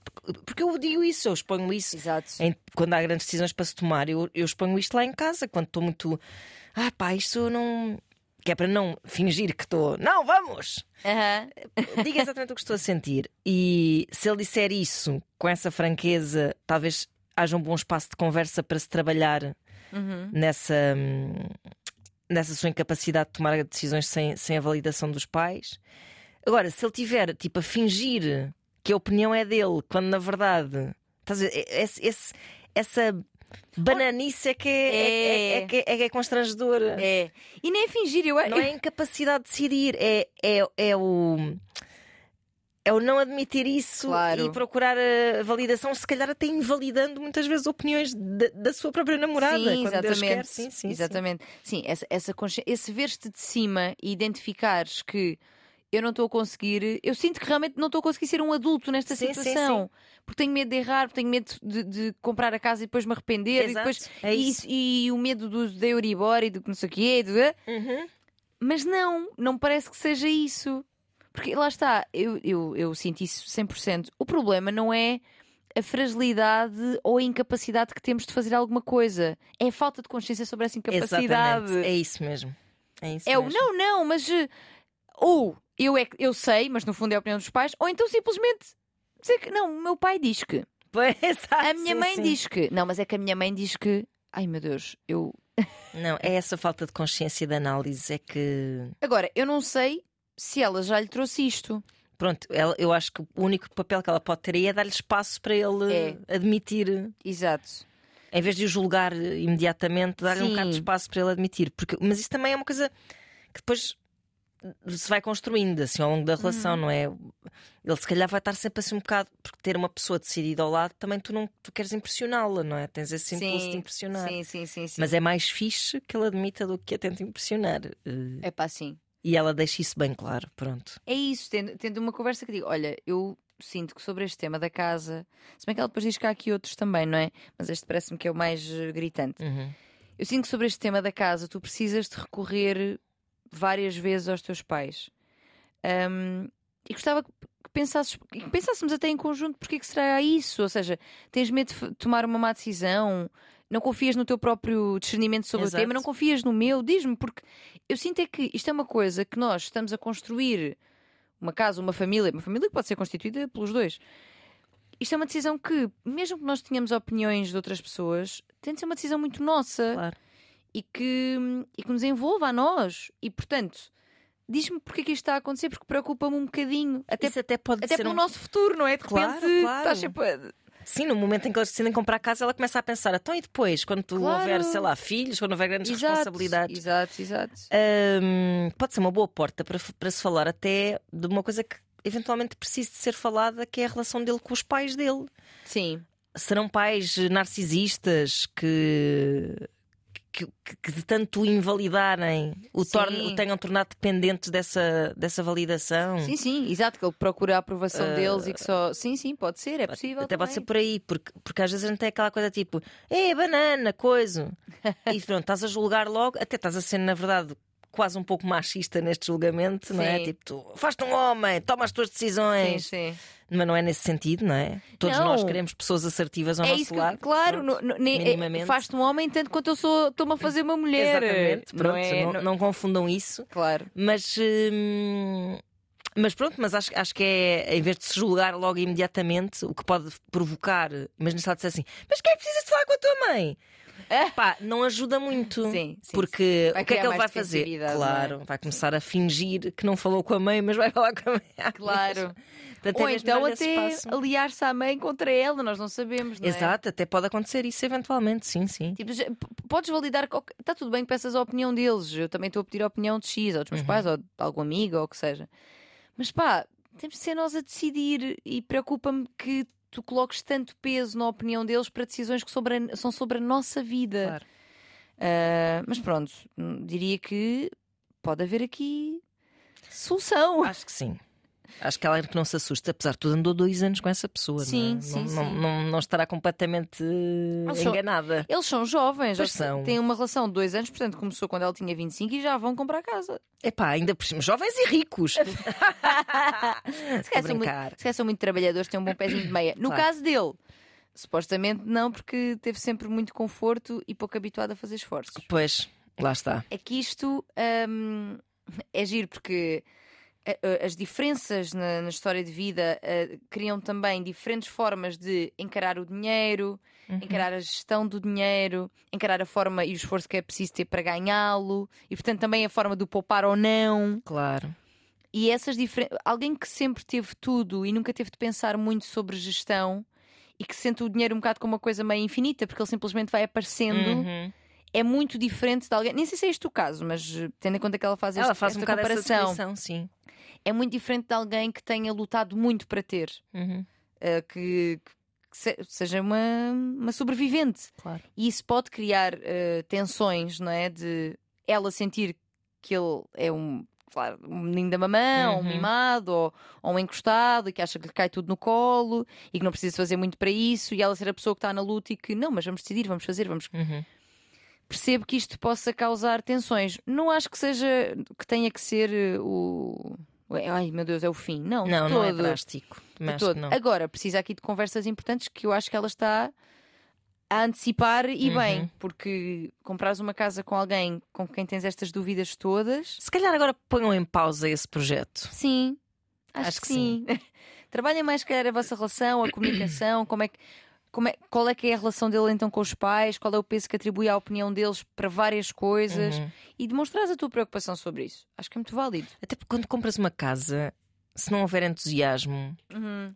Porque eu digo isso, eu exponho isso Exato. em- quando há grandes decisões para se tomar, eu, eu exponho isto lá em casa, quando estou muito. Ah, pá, isto não. Que é para não fingir que estou. Não, vamos! Aham. Diga exatamente o que estou a sentir. E se ele disser isso com essa franqueza, talvez haja um bom espaço de conversa para se trabalhar Uhum. nessa, nessa sua incapacidade de tomar decisões sem, sem a validação dos pais. Agora, se ele tiver tipo a fingir que a opinião é dele, quando na verdade estás a ver, esse- esse- essa bananice é que é, é, é, é que é, é que é constrangedora. É. E nem é fingir, eu, Não é a incapacidade de decidir, é, é, é o. É o não admitir isso Claro. e procurar a validação, se calhar até invalidando muitas vezes opiniões da, da sua própria namorada. Sim, exatamente. Sim, sim, sim. exatamente. Sim, essa, essa consci... esse ver-te de cima e identificares que eu não estou a conseguir, eu sinto que realmente não estou a conseguir ser um adulto nesta Sim, sim, situação. Porque tenho medo de errar, porque tenho medo de, de comprar a casa e depois me arrepender. Exato, e, depois, é e, isso. e o medo do da Euribor e do que não sei o quê. do- Uhum. Mas não, não parece que seja isso. Porque lá está, eu, eu, eu sinto isso 100%. O problema não é a fragilidade ou a incapacidade que temos de fazer alguma coisa. É a falta de consciência sobre essa incapacidade. Exatamente. É isso mesmo. É isso É o mesmo. não, não, mas ou eu é eu sei, mas no fundo é a opinião dos pais, ou então simplesmente dizer que não, o meu pai diz que, Pois, exato, a minha sim, mãe sim. diz que, não, mas é que a minha mãe diz que, ai meu Deus, eu Não, é essa falta de consciência de análise. É que. Agora, eu não sei se ela já lhe trouxe isto. Pronto, ela, eu acho que o único papel que ela pode ter aí é dar-lhe espaço para ele É. admitir. Exato. Em vez de o julgar imediatamente, dar-lhe um bocado de espaço para ele admitir. Porque, mas isso também é uma coisa que depois se vai construindo assim ao longo da relação, Uhum. não é? Ele se calhar vai estar sempre assim um bocado, porque ter uma pessoa decidida ao lado também tu não tu queres impressioná-la, não é? Tens esse impulso de impressionar. Sim, sim, sim, sim. Mas é mais fixe que ele admita do que a tenta impressionar. Eh, É pá, sim. E ela deixa isso bem claro, pronto. É isso, tendo, tendo uma conversa que digo, olha, eu sinto que sobre este tema da casa, se bem que ela depois diz que há aqui outros também, não é? Mas este parece-me que é o mais eh, gritante. Uhum. Eu sinto que sobre este tema da casa tu precisas de recorrer várias vezes aos teus pais. Ahm, e gostava que pensasses, que pensássemos até em conjunto porque é que será isso? Ou seja, tens medo de tomar uma má decisão, não confias no teu próprio discernimento sobre Exato. o tema, não confias no meu, diz-me, porque eu sinto é que isto é uma coisa que nós estamos a construir uma casa, uma família, uma família que pode ser constituída pelos dois. Isto é uma decisão que, mesmo que nós tenhamos opiniões de outras pessoas, tem de ser uma decisão muito nossa Claro. E que, e que nos envolva a nós. E portanto, diz-me porque é que isto está a acontecer, porque preocupa-me um bocadinho. Até, Isso até pode até ser pelo um... nosso futuro, não é? De Claro, repente claro. estás sempre. a- Sim, no momento em que eles decidem comprar casa, ela começa a pensar: então e depois, quando tu Claro. houver, sei lá, filhos, quando houver grandes Exato, responsabilidades. Exato, exato. Hum, pode ser uma boa porta para, para se falar até de uma coisa que eventualmente precise de ser falada, que é a relação dele com os pais dele. Sim. Serão pais narcisistas que. Que, que- de tanto invalidarem o, torne, o tenham tornado dependentes dessa, dessa validação. Sim, sim, exato, que ele procura a aprovação deles e que só. Sim, sim, pode ser, é possível. Até pode ser também. por aí, porque, porque às vezes a gente tem aquela coisa tipo, é banana, coisa. e pronto, estás a julgar logo, até estás a ser, na verdade, quase um pouco machista neste julgamento, não é? Sim. Tipo, tu faz-te um homem, toma as tuas Sim, decisões. sim. Mas não é nesse sentido, não é? Todos Não. nós queremos pessoas assertivas ao É nosso isso que, lado. claro, no- no- é- minimamente. faz-te um homem tanto quanto eu sou, estou-me a fazer uma mulher. Exatamente, pronto, Não é- não, não- não confundam isso. Claro. Mas. hum, mas pronto, mas acho, acho que é, em vez de se julgar logo imediatamente, o que pode provocar, imagina se ela disser assim, mas quem é que precisas de falar com a tua mãe? É. Pá, não ajuda muito. Sim, sim, porque Vai o que é que ele vai fazer? é? Claro, vai começar a fingir que não falou com a mãe, mas vai falar com a mãe. Claro. Ou é então até aliar-se à mãe contra ela, nós não sabemos. Não é? Exato, até pode acontecer isso eventualmente, sim, sim. Tipo, podes validar. Está tudo bem que peças a opinião deles. Eu também estou a pedir a opinião de X, ou dos Uhum. meus pais, ou de algum amigo, ou o que seja. Mas pá, temos de ser nós a decidir e preocupa-me que tu coloques tanto peso na opinião deles para decisões que sobre a- são sobre a nossa vida. Claro. Ah, mas pronto, hum, diria que pode haver aqui solução. Acho que sim. Acho que ela é que não se assusta, apesar de tudo, andou dois anos com essa pessoa. Sim, não, é? sim, não, sim. Não, não, estará completamente Eles são- enganada. Eles são jovens, ou são. têm uma relação de dois anos, portanto começou quando ela tinha 25 e já vão comprar casa. Epá, ainda por cima, jovens e ricos. Se calhar, são muito, são muito trabalhadores, têm um bom pezinho de meia. No Claro. caso dele, supostamente não, porque teve sempre muito conforto e pouco habituado a fazer esforços. Pois, lá está. É que isto hum, é giro, porque as diferenças na, na história de vida eh, criam também diferentes formas de encarar o dinheiro, Uhum. encarar a gestão do dinheiro, encarar a forma e o esforço que é preciso ter para ganhá-lo e, portanto, também a forma de poupar ou não. Claro. E essas diferenças. Alguém que sempre teve tudo e nunca teve de pensar muito sobre gestão e que sente o dinheiro um bocado como uma coisa meio infinita, porque ele simplesmente vai aparecendo, Uhum. é muito diferente de alguém. Nem sei se é este o caso, mas eh, tendo em conta que ela faz, Ela este- faz esta comparação, sim. É muito diferente de alguém que tenha lutado muito para ter, Uhum. eh, que, que se- seja uma, uma sobrevivente. Claro. E isso pode criar eh, tensões, não é? De ela sentir que ele é um, claro, um menino da mamão, um Uhum. mimado ou, ou um encostado e que acha que lhe cai tudo no colo e que não precisa fazer muito para isso. E ela ser a pessoa que está na luta e que não, mas vamos decidir, vamos fazer, vamos. Uhum. Percebo que isto possa causar tensões. Não acho que seja que tenha que ser o. Ai meu Deus, é o fim. Não, Não, de não é todo. drástico. Mas todo. não. Agora, precisa aqui de conversas importantes que eu acho que ela está a antecipar e Uhum. bem, porque comprares uma casa com alguém com quem tens estas dúvidas todas, Se calhar agora ponham em pausa esse projeto. sim, acho, Acho que, que sim. Trabalhem mais, se calhar, a vossa relação, a comunicação, como é que. Como é, qual é que é a relação dele então com os pais, qual é o peso que atribui à opinião deles para várias coisas Uhum. e demonstrares a tua preocupação sobre isso. Acho que é muito válido. Até porque quando compras uma casa, se não houver entusiasmo,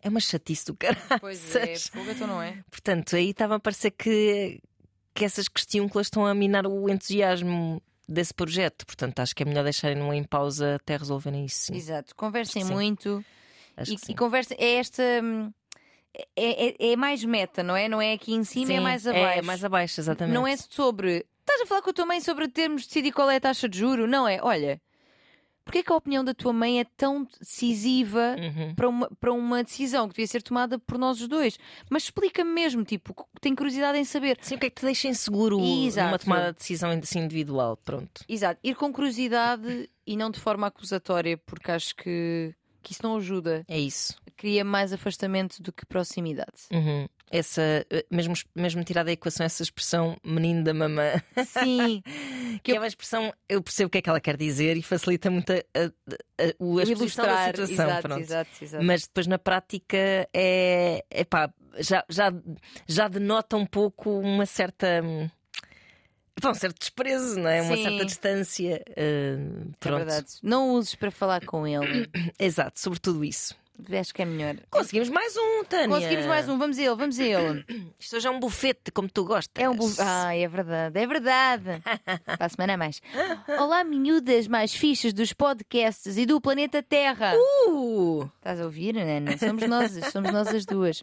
é uma chatice do caralho. Uhum. Pois é, fogo, então não é? Portanto, aí estava a parecer que, que essas questões estão a minar o entusiasmo desse projeto. Portanto, acho que é melhor deixarem-no em pausa até resolverem isso. Sim. Exato, conversem muito Acho e, que sim. e conversem. É esta. É, é, é mais meta, não é? Não é aqui em cima, é Sim, mais abaixo. É mais abaixo, exatamente. Não é sobre. Estás a falar com a tua mãe sobre termos de decidir qual é a taxa de juro? Não é? Olha, porquê que a opinião da tua mãe é tão decisiva Uhum. para, uma, para uma decisão que devia ser tomada por nós os dois? Mas explica-me mesmo, tipo, tenho curiosidade em saber. Sim, o que é que te deixa inseguro Exato. numa tomada de decisão assim individual? Pronto. Exato, ir com curiosidade e não de forma acusatória, porque acho que, que isso não ajuda. É isso. Cria mais afastamento do que proximidade. Uhum. Essa, eh, mesmo, mesmo tirar da equação essa expressão menino da mamã, Sim, que é uma expressão, eu percebo o que é que ela quer dizer e facilita muito a, a, a, o- a exposição da ilustrar. situação. exato, exato, exato. Mas depois na prática é, epá, já, já, já denota um pouco uma certa. Bom, um certo desprezo, não é? Uma Sim. certa distância. É pronto. verdade. Não uses para falar com ele. Exato, sobretudo isso. Acho que é melhor. Conseguimos mais um, Tânia. Conseguimos mais um, vamos ele, vamos ele. Isto hoje é um bufete, como tu gostas. É um bu... Ah, é verdade, é verdade. Para a semana a mais. Olá, miúdas mais fichas dos podcasts e do planeta Terra. Uh! Estás a ouvir, Ana? Somos nós, somos nós as duas.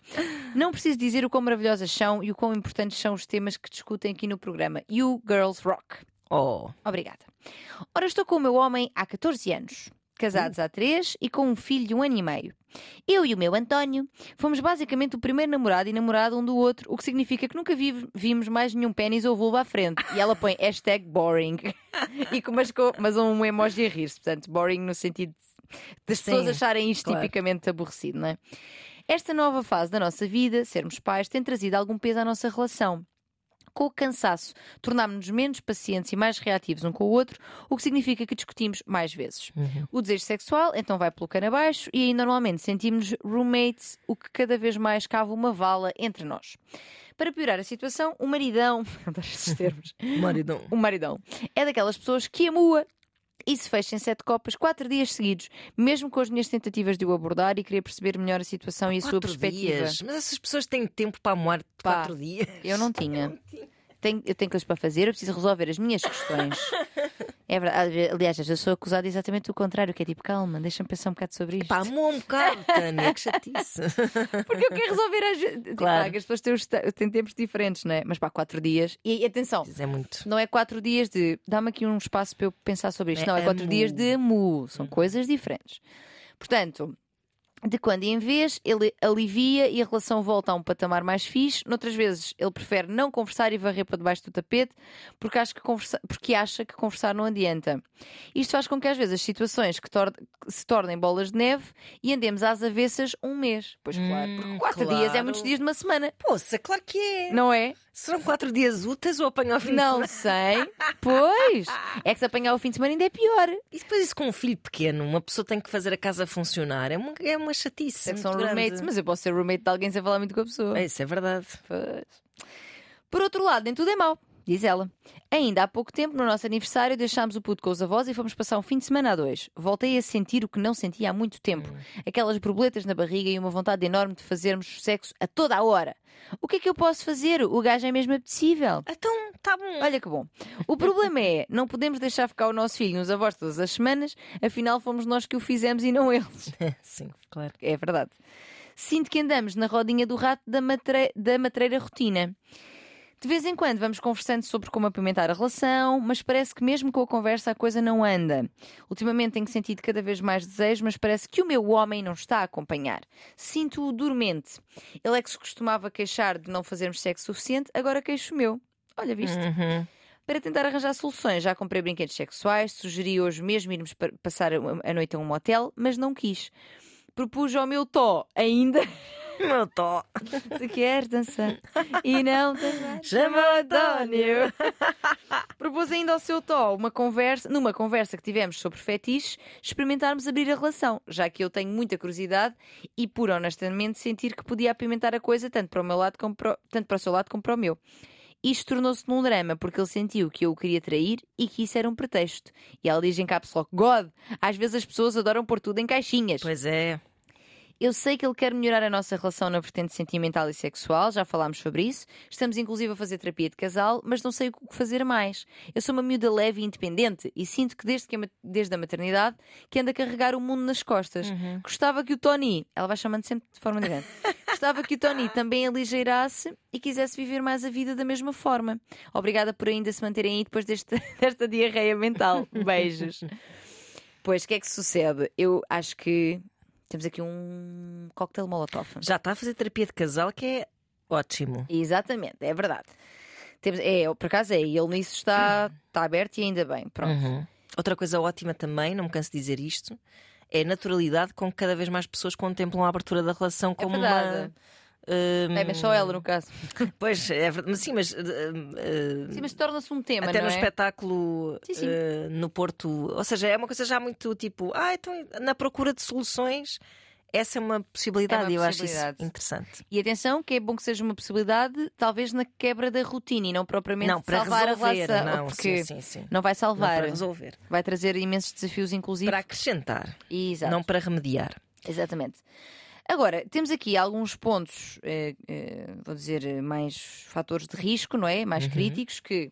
Não preciso dizer o quão maravilhosas são e o quão importantes são os temas que discutem aqui no programa. You Girls Rock. Oh, Obrigada. Ora, estou com o meu homem há 14 anos, casados há 3 e com um filho de um ano e meio. Eu e o meu António fomos basicamente o primeiro namorado e namorado um do outro, o que significa que nunca vi- vimos mais nenhum pênis ou vulva à frente. E ela põe hashtag boring. e com, mas, com, mas um emoji a rir-se, portanto, boring no sentido das pessoas acharem isto claro. tipicamente aborrecido, não é? Esta nova fase da nossa vida, sermos pais, tem trazido algum peso à nossa relação. Com o cansaço, tornámos-nos menos pacientes e mais reativos um com o outro, o que significa que discutimos mais vezes. O desejo sexual então vai pelo cano abaixo e aí normalmente sentimos-nos roommates, o que cada vez mais cava uma vala entre nós. Para piorar a situação, o maridão, estes termos, maridão. o maridão é daquelas pessoas que amua e se fecha em sete copas quatro dias seguidos, mesmo com as minhas tentativas de o abordar e querer perceber melhor a situação e a sua Quatro perspectiva. dias. Mas essas pessoas têm tempo para amar de Pá, quatro dias. Eu não tinha. Tenho, eu tenho coisas para fazer, eu preciso resolver as minhas questões. É verdade. Aliás, eu sou acusada exatamente do contrário, que é tipo, calma, deixa-me pensar um bocado sobre isto. Pá, amou um bocado, Tânia, que chatice. Porque eu quero resolver as. Tipo, Claro. que as pessoas têm, os têm tempos diferentes, não é? Mas pá, quatro dias. E, atenção, É muito. não é quatro dias de dá-me aqui um espaço para eu pensar sobre isto. É não, é quatro amu. dias de amu. São coisas diferentes. Portanto, de quando em vez, ele alivia e a relação volta a um patamar mais fixe. Noutras vezes, ele prefere não conversar e varrer para debaixo do tapete porque acha que, conversa... porque acha que conversar não adianta. Isto faz com que às vezes as situações que, tor- se tornem bolas de neve e andemos às avessas um mês. Pois claro, porque Hum, quatro claro. dias é muitos dias de uma semana. Poça, claro que é. Não é? Serão quatro dias úteis ou apanhar o fim de Não semana? sei. Pois. É que se apanhar o fim de semana ainda é pior. E depois isso com um filho pequeno, uma pessoa tem que fazer a casa funcionar. É uma, é uma chatice. É que são roommates, mas eu posso ser roommate de alguém sem falar muito com a pessoa. É, Isso é verdade. Pois. Por outro lado, nem tudo é mau, diz ela. Ainda há pouco tempo, no nosso aniversário, deixámos o puto com os avós e fomos passar um fim de semana a dois. Voltei a sentir o que não sentia há muito tempo. Aquelas borboletas na barriga e uma vontade enorme de fazermos sexo a toda a hora. O que é que eu posso fazer? O gajo é mesmo apetecível. Então, tá bom. Olha que bom. O problema é, não podemos deixar ficar o nosso filho nos avós todas as semanas, afinal fomos nós que o fizemos e não eles. Sim, claro. É verdade. Sinto que andamos na rodinha do rato da, matre... da matreira rotina. De vez em quando vamos conversando sobre como apimentar a relação, mas parece que mesmo com a conversa a coisa não anda. Ultimamente tenho sentido cada vez mais desejo, mas parece que o meu homem não está a acompanhar. Sinto-o dormente. Ele é que se costumava queixar de não fazermos sexo suficiente, agora queixo o meu. Olha, viste? Uhum. Para tentar arranjar soluções, já comprei brinquedos sexuais, sugeri hoje mesmo irmos pa- passar a a noite a um motel, mas não quis. Propus ao meu Tó ainda Meu tó. Se quer dançar e não mais, chama o António. Propôs ainda ao seu Tó uma conversa, numa conversa que tivemos sobre fetiches, experimentarmos abrir a relação, já que eu tenho muita curiosidade e, por honestamente, sentir que podia apimentar a coisa tanto para o meu lado como para, tanto para o seu lado como para o meu. Isto tornou-se num drama porque ele sentiu que eu o queria trair e que isso era um pretexto. E ela diz em caps lock: God, às vezes as pessoas adoram pôr tudo em caixinhas. Pois é. Eu sei que ele quer melhorar a nossa relação na vertente sentimental e sexual, já falámos sobre isso. Estamos inclusive a fazer terapia de casal, mas não sei o que fazer mais. Eu sou uma miúda leve e independente e sinto que desde, que a desde a maternidade que anda a carregar o mundo nas costas. Gostava que o Tony, ela vai chamando sempre de forma diferente, gostava que o Tony também aligeirasse e quisesse viver mais a vida da mesma forma. Obrigada por ainda se manterem aí depois deste, desta diarreia mental. Beijos. Pois, o que é que sucede? Eu acho que temos aqui um cocktail molotov. Já está a fazer terapia de casal, que é ótimo. Exatamente, é verdade. Temos, é, por acaso é, e ele nisso está, está aberto e ainda bem. Pronto. Uhum. Outra coisa ótima também, não me canso de dizer isto, é a naturalidade com que cada vez mais pessoas contemplam a abertura da relação como uma. É verdade. Hum, É, mas só ela, no caso. Pois, é verdade. Mas sim, mas. uh, uh, Sim, mas torna-se um tema, até não no é? espetáculo Sim, sim. uh, no Porto. Ou seja, é uma coisa já muito tipo. Ah, então na procura de soluções. Essa é uma possibilidade É uma eu acho possibilidade. isso interessante. E atenção, que é bom que seja uma possibilidade, talvez na quebra da rotina e não propriamente Não, para salvar resolver. a relação. não, porque sim, sim, sim. não vai Não salvar. para resolver. Vai trazer imensos desafios, inclusive. Para acrescentar, Exato. não para remediar. Exatamente. Agora, temos aqui alguns pontos, eh, eh, vou dizer, eh, mais fatores de risco, não é? Mais críticos, que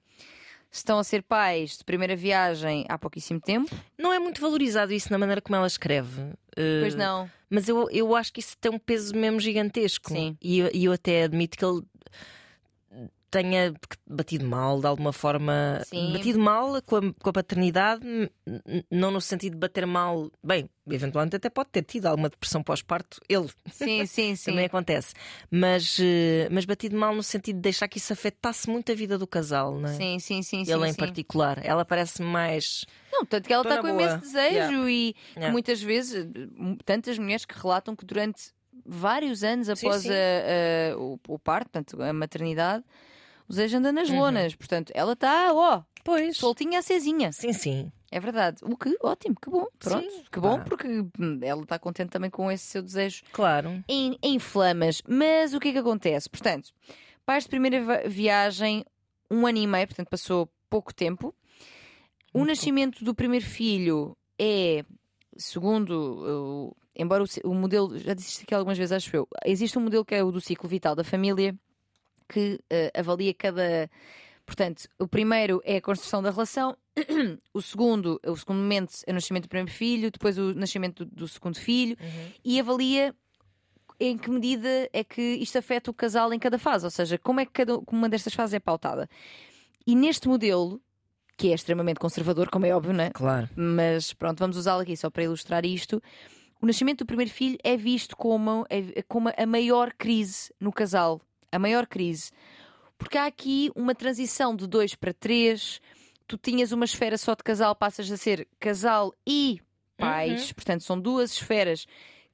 estão a ser pais de primeira viagem há pouquíssimo tempo. Não é muito valorizado isso na maneira como ela escreve. Uh, Pois não. Mas eu, eu acho que isso tem um peso mesmo gigantesco. Sim. E eu, e eu até admito que ele tenha batido mal de alguma forma. Sim. Batido mal com a, com a paternidade, não no sentido de bater mal. Bem, eventualmente até pode ter tido alguma depressão pós-parto. Ele Sim, sim, sim. também acontece. Mas, eh, mas batido mal no sentido de deixar que isso afetasse muito a vida do casal, não é? Sim, sim, sim. Ele sim, em sim. particular. Ela parece mais. Não, tanto que ela está com boa. imenso desejo Yeah. e Yeah. muitas vezes, tantas mulheres que relatam que durante vários anos após a- a- o, o parto, portanto, a maternidade, o desejo anda nas Uhum. lonas. Portanto, ela está, ó, Pois. soltinha acesinha. Sim, sim. É verdade. O que? Ótimo, que bom. Pronto, Sim, que bom, porque hum, ela está contente também com esse seu desejo Claro. em, em flamas. Mas o que é que acontece? Portanto, pais de primeira viagem, um ano e meio, portanto passou pouco tempo. O Muito nascimento do primeiro filho é, segundo, embora o, o modelo, já disse isto aqui algumas vezes, acho eu, existe um modelo que é o do ciclo vital da família, que eh, avalia cada. Portanto, o primeiro é a construção da relação, o segundo, o segundo momento é o nascimento do primeiro filho, depois o nascimento do, do segundo filho, e avalia em que medida é que isto afeta o casal em cada fase, ou seja, como é que cada uma destas fases é pautada. E neste modelo, que é extremamente conservador, como é óbvio, não é? Claro. mas pronto, vamos usá-lo aqui só para ilustrar isto. O nascimento do primeiro filho é visto como, é- como a maior crise no casal. A maior crise. Porque há aqui uma transição de dois para três. Tu tinhas uma esfera só de casal, passas a ser casal e pais. Portanto, são duas esferas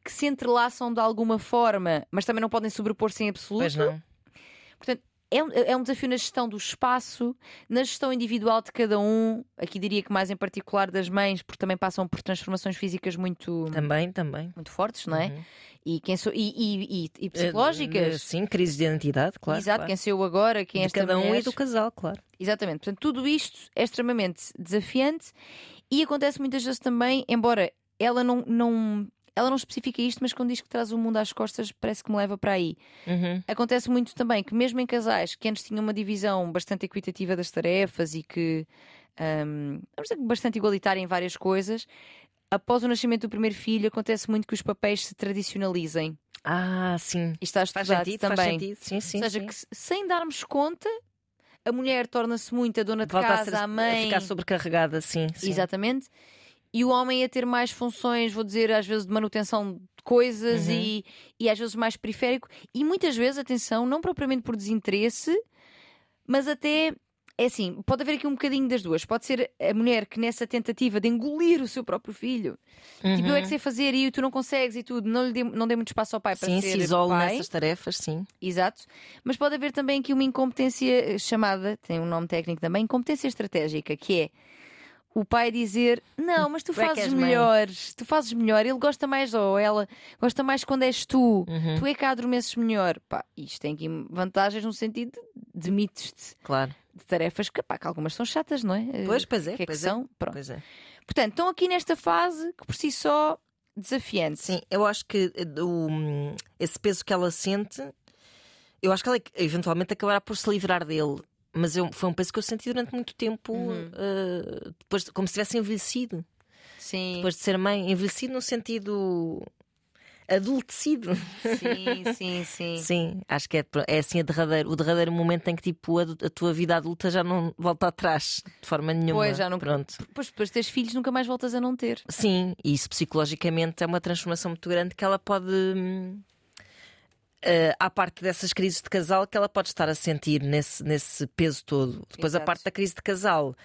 que se entrelaçam de alguma forma, mas também não podem sobrepor-se em absoluto. Pois não. Portanto, é um, é um desafio na gestão do espaço, na gestão individual de cada um. Aqui diria que mais em particular das mães, porque também passam por transformações físicas muito, Também, também. muito fortes, não é? Uhum. E, quem sou, e, e- e- Eh, psicológicas. Sim, crises de identidade, claro. Exato, claro. quem sou eu agora, quem é esta cada um mulher. e do casal, claro. Exatamente. Portanto, tudo isto é extremamente desafiante e acontece muitas vezes também, embora ela não, não, ela não especifica isto, mas quando diz que traz o mundo às costas, parece que me leva para aí. Uhum. Acontece muito também que, mesmo em casais que antes tinham uma divisão bastante equitativa das tarefas e que vamos dizer, que bastante igualitária em várias coisas, após o nascimento do primeiro filho, acontece muito que os papéis se tradicionalizem. Ah, sim. E está Faz sentido, também. faz sentido. Sim, sim. Ou seja, sim. que se- sem darmos conta, a mulher torna-se muito a dona de Volta a, casa, ser, a mãe. ficar sobrecarregada, sim. sim. Exatamente. E o homem a ter mais funções, vou dizer, às vezes de manutenção de coisas Uhum. e, e às vezes mais periférico. E muitas vezes, atenção, não propriamente por desinteresse, mas até é assim, pode haver aqui um bocadinho das duas. Pode ser a mulher que nessa tentativa de engolir o seu próprio filho, uhum. tipo, eu é que sei fazer e tu não consegues e tudo, não lhe dê, não dê muito espaço ao pai para sim, ser se isola pai. nessas tarefas, sim. Exato. Mas pode haver também aqui uma incompetência chamada, tem um nome técnico também, incompetência estratégica, que é o pai dizer: Não, mas tu, tu fazes é melhor, tu fazes melhor, ele gosta mais, ou ela gosta mais quando és tu, uhum. tu é que adormeces melhor. Pá, isto tem aqui vantagens no sentido de demites-te. Claro de tarefas que, pá, que algumas são chatas, não é? Pois, pois é. Que é pois que é, são? Pronto. Pois é. Portanto, estão aqui nesta fase que por si só desafiante. Sim, eu acho que eh, o, esse peso que ela sente, eu acho que ela eventualmente acabará por se livrar dele. Mas eu, foi um peso que eu senti durante muito tempo, uhum. uh, depois, como se tivesse envelhecido. Sim. Depois de ser mãe, envelhecido no sentido adultecido. Sim, sim, sim. sim, acho que é, é assim a derradeiro, o derradeiro momento em que tipo, a, a, tua vida adulta já não volta atrás de forma nenhuma. Pois, já não. Pronto. Pois depois de teres filhos nunca mais voltas a não ter. Sim, e isso psicologicamente é uma transformação muito grande que ela pode. Uh, à parte dessas crises de casal que ela pode estar a sentir nesse, nesse peso todo. Depois, Exato. a parte da crise de casal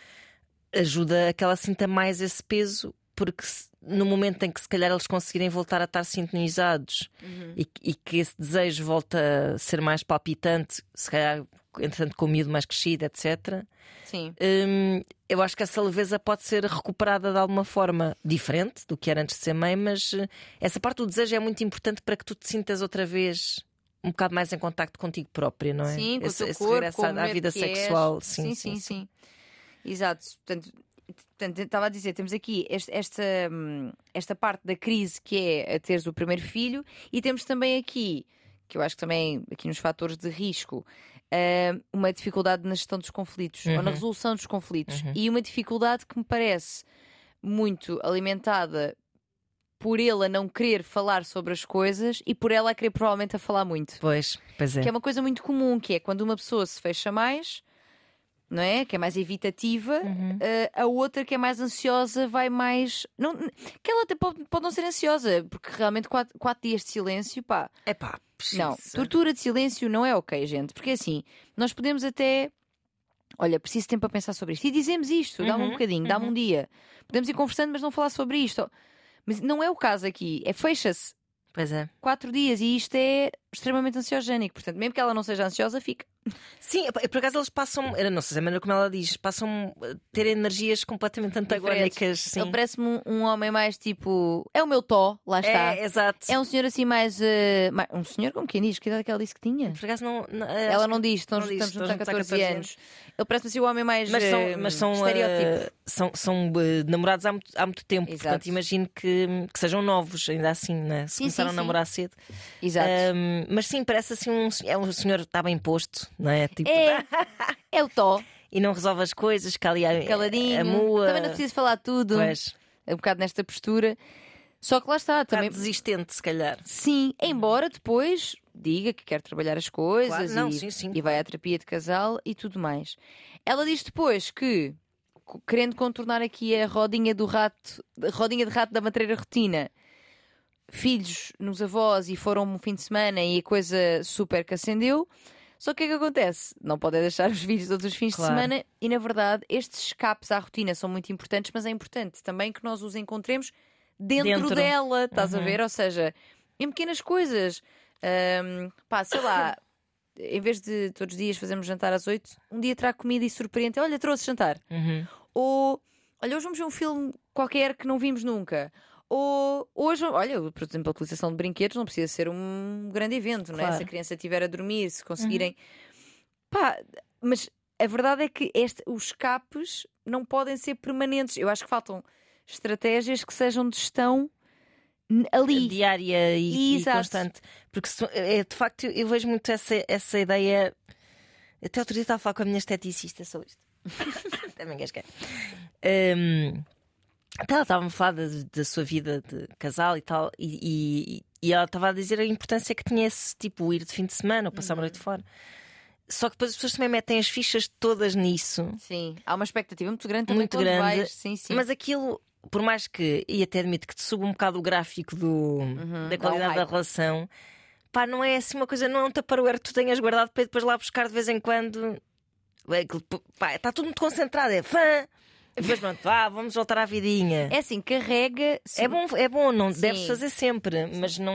ajuda a que ela sinta mais esse peso porque no momento em que se calhar eles conseguirem voltar a estar sintonizados uhum. e, e, que esse desejo volta a ser mais palpitante, se calhar entretanto com o miúdo mais crescido, etc. Sim. Hum, eu acho que essa leveza pode ser recuperada de alguma forma diferente do que era antes de ser mãe, mas eh, essa parte do desejo é muito importante para que tu te sintas outra vez um bocado mais em contacto contigo própria, não é? Sim, com esse, o teu corpo, à vida sexual. Sim sim, sim, sim, sim. Exato. Portanto, portanto, estava a dizer, temos aqui este, esta, hum, esta parte da crise que é a teres o primeiro filho, e temos também aqui, que eu acho que também aqui nos fatores de risco, hum, uma dificuldade na gestão dos conflitos uhum. ou na resolução dos conflitos. Uhum. E uma dificuldade que me parece muito alimentada por ele a não querer falar sobre as coisas e por ela a querer provavelmente a falar muito. Pois, pois é. Que é uma coisa muito comum, que é quando uma pessoa se fecha mais, não é? Que é mais evitativa, uhum. uh, a outra que é mais ansiosa vai mais. Não, que ela até pode, pode não ser ansiosa, porque realmente quatro, quatro dias de silêncio, pá. É pá, Não, tortura de silêncio não é ok, gente, porque assim, nós podemos até. Olha, preciso de tempo para pensar sobre isto. E dizemos isto, uhum. dá-me um bocadinho, dá-me um uhum. dia. Podemos ir conversando, mas não falar sobre isto. Mas não é o caso aqui, é fecha-se. Pois é. Quatro dias e isto é extremamente ansiogénico. Portanto, mesmo que ela não seja ansiosa, fica. Sim, por acaso eles passam, não sei se é a maneira como ela diz, passam a ter energias completamente antagónicas. Ele parece-me um, um, homem mais tipo. É o meu tó, lá está. É, exato. É um senhor assim mais. Uh, mais um senhor, como quem diz? Que idade é que ela disse que tinha? Por acaso não. não ela não diz, estão, não diz, estamos juntos há 14, 14 anos. anos. Ele parece-me assim o homem mais. Mas são, uh, mas são, estereótipo. Uh, são, são namorados há muito, há muito tempo, Exato. portanto imagino que, que sejam novos, ainda assim, né? se sim, começaram sim, a namorar cedo. Exato. mas sim, parece assim um. É um senhor que está bem posto, não é? Tipo, é, é o Tó. E não resolve as coisas, que ali a, Caladinho. a mua. Também não preciso falar tudo. Pois. É um bocado nesta postura. Só que lá está. Também... desistente, se calhar. Sim, embora depois diga que quer trabalhar as coisas claro, não, e, sim, sim. e vai à terapia de casal e tudo mais. Ela diz depois que, querendo contornar aqui a rodinha do rato, a rodinha de rato da matreira rotina, filhos nos avós e foram um fim de semana e a coisa super que acendeu. Só que o que é que acontece? Não podem deixar os vídeos todos os fins claro. de semana e, na verdade, estes escapes à rotina são muito importantes, mas é importante também que nós os encontremos dentro, Dentro. dela, estás a Uhum. ver? Ou seja, em pequenas coisas. Ahm, pá, sei lá, em vez de todos os dias fazermos jantar às oito, um dia trago comida e surpreende. Olha, trouxe jantar. Uhum. Ou, olha, hoje vamos ver um filme qualquer que não vimos nunca. Ou hoje, olha, por exemplo, a utilização de brinquedos não precisa ser um grande evento, não é? Claro. Se a criança estiver a dormir, se conseguirem. Pá, mas a verdade é que este, os escapes não podem ser permanentes. Eu acho que faltam estratégias que sejam de gestão ali. Diária e, e constante. Porque é, de facto eu, vejo muito essa, essa ideia. Até outro dia estava a falar com a minha esteticista sobre isto. Também engasguei. Um, ela estava-me a falar da, da sua vida de casal e tal, e, e, e ela estava a dizer a importância que tinha esse tipo, ir de fim de semana ou passar uma noite fora. Só que depois as pessoas também metem as fichas todas nisso. Sim, há uma expectativa muito grande também Muito grande. vais. Sim, sim. Mas aquilo, por mais que, e até admito que te suba um bocado o gráfico do, da dá um qualidade da relação, pá, não é assim uma coisa, não é um tupperware que tu tenhas guardado para depois lá buscar de vez em quando. Está tudo muito concentrado, é fã. Depois pronto, vá, vamos voltar à vidinha. É assim, carrega. É bom, é bom, não deves fazer sempre, mas não,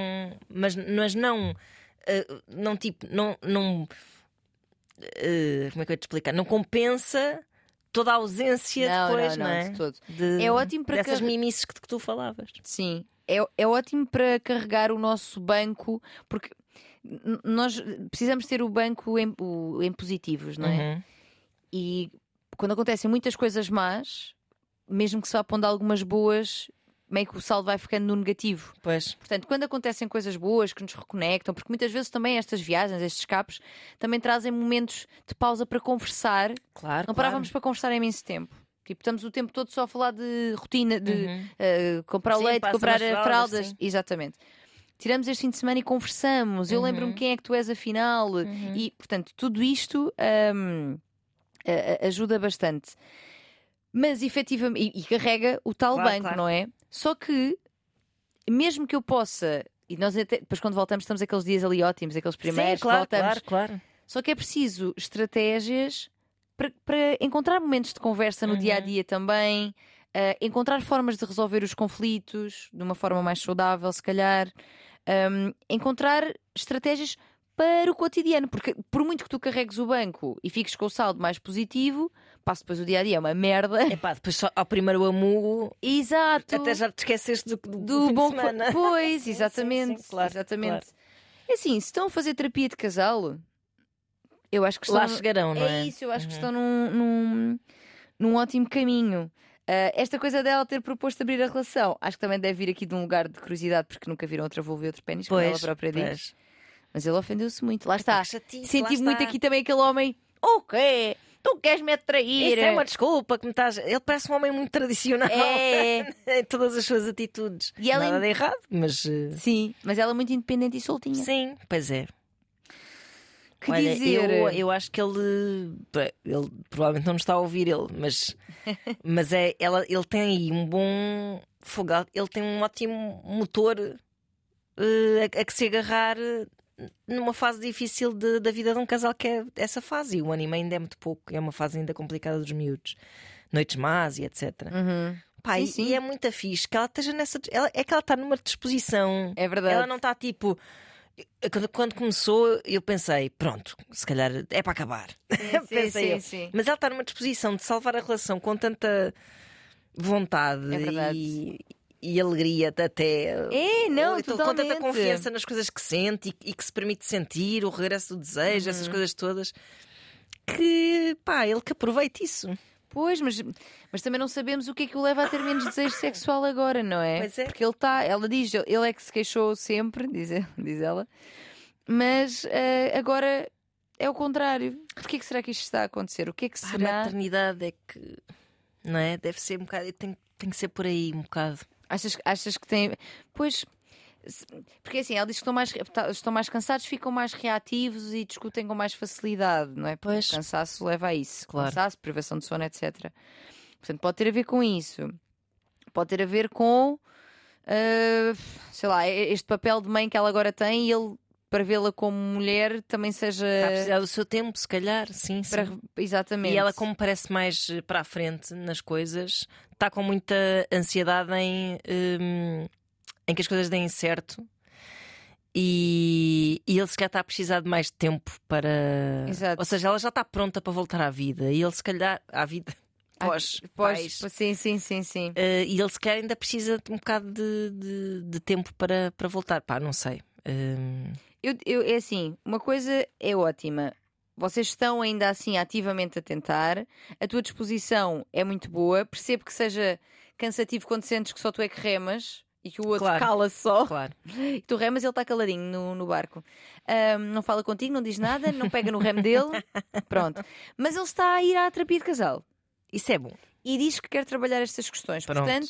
mas, mas não, uh, não tipo, não, não uh, como é que eu ia te explicar? Não compensa toda a ausência não, depois, não, não, não é? De todo. De, é ótimo para dessas car... mimices que, que tu falavas. Sim, é, é ótimo para carregar o nosso banco, porque nós precisamos ter o banco em, o, em positivos, não é? Uhum. E quando acontecem muitas coisas más, mesmo que se vá pondo algumas boas, meio que o saldo vai ficando no negativo. Pois. Portanto, quando acontecem coisas boas que nos reconectam, porque muitas vezes também estas viagens, estes escapes, também trazem momentos de pausa para conversar. Claro. Não parávamos para conversar em imenso tempo. Tipo, estamos o tempo todo só a falar de rotina, de uhum. uh, comprar sim, leite, comprar fraldas. fraldas. Exatamente. Tiramos este fim de semana e conversamos. Eu uhum. lembro-me quem é que tu és afinal. Uhum. E, portanto, tudo isto um, ajuda bastante. Mas efetivamente, e, e carrega o tal claro, banco, claro. não é? Só que, mesmo que eu possa, e nós até, depois quando voltamos estamos aqueles dias ali ótimos, aqueles primeiros Sim, claro, voltamos. Claro, claro. Só que é preciso estratégias para, para encontrar momentos de conversa no uhum. dia a dia também, uh, encontrar formas de resolver os conflitos de uma forma mais saudável, se calhar, um, encontrar estratégias para o cotidiano, porque por muito que tu carregues o banco e fiques com o saldo mais positivo, passo depois o dia a dia é uma merda. É pá, depois só ao primeiro amugo. Exato. Até já te esqueceste do, do, do bom semana. Pois, exatamente. sim, sim, claro, exatamente. Claro. É assim, se estão a fazer terapia de casal, eu acho que estão. Lá chegarão, não é? É isso, eu acho uhum. que estão num, num, num ótimo caminho. Uh, esta coisa dela ter proposto abrir a relação, acho que também deve vir aqui de um lugar de curiosidade, porque nunca viram outra vulva e outro pênis, como ela própria diz. Mas ele ofendeu-se muito, lá está. Senti muito aqui também aquele homem. O quê? Tu queres me atrair? Isso é uma desculpa que me estás. Ele parece um homem muito tradicional é. em todas as suas atitudes. E ela Nada de errado, mas. Sim, mas ela é muito independente e soltinha. Sim, pois é. Que Olha, dizer? Eu, eu acho que ele, ele provavelmente não nos está a ouvir ele, mas, mas é, ela, ele tem aí um bom fogado, ele tem um ótimo motor uh, a, a, que se agarrar numa fase difícil de, da vida de um casal que é essa fase. E o anime ainda é muito pouco, é uma fase ainda complicada dos miúdos. Noites más e etc. Uhum. Pá, sim, e, sim. e é muito fixe que ela esteja nessa. Ela, é que ela está numa disposição. É verdade. Ela não está tipo. Quando, quando começou, eu pensei, pronto, se calhar é para acabar. Sim, pensei sim. Mas ela está numa disposição de salvar a relação com tanta vontade É e, e alegria até. É, não, Ou, então, com totalmente. tanta confiança nas coisas que sente e, e que se permite sentir, o regresso do desejo, essas Uhum. coisas todas, que pá, ele que aproveite isso. Pois, mas, mas também não sabemos o que é que o leva a ter menos desejo sexual agora, não é? Pois é. Porque ele está, ela diz, ele é que se queixou sempre, diz, diz ela, mas eh, agora é o contrário. Porquê que será que isto está a acontecer? O que é que Pá, a será? maternidade é que. Não é? Deve ser um bocado. Tem, tem que ser por aí um bocado. Achas, achas que tem. Pois. Porque assim, ela diz que estão mais, tá- estão mais cansados, ficam mais reativos e discutem com mais facilidade, não é? Porque Pois. o cansaço leva a isso. Claro. Cansaço, privação de sono, etc. Portanto, pode ter a ver com isso. Pode ter a ver com, ah, sei lá, este papel de mãe que ela agora tem e ele, para vê-la como mulher, também seja. Está a precisar do seu tempo, se calhar, sim, sim. para- Exatamente. E ela, como parece mais eh, para a frente nas coisas, está com muita ansiedade em, hum, em que as coisas deem certo. E, e ele se calhar está a precisar de mais tempo para. Exato. Ou seja, ela já está pronta para voltar à vida. E ele se calhar. à vida. Ah, Pós, pós- pais. Sim, sim, sim, sim. Eh, e ele se calhar ainda precisa de um bocado de, de, de tempo para, para voltar. Pá, não sei. Hum, Eu, eu- é assim, uma coisa é ótima. Vocês estão ainda assim ativamente a tentar, a tua disposição é muito boa. Percebo que seja cansativo quando sentes que só tu é que remas e que o outro Claro. cala só. claro. E tu remas e ele está caladinho no, no barco. Ahm, não fala contigo, não diz nada, não pega no remo dele. Pronto. Mas ele está a ir à terapia de casal Isso é bom. e diz que quer trabalhar estas questões. Pronto. Portanto,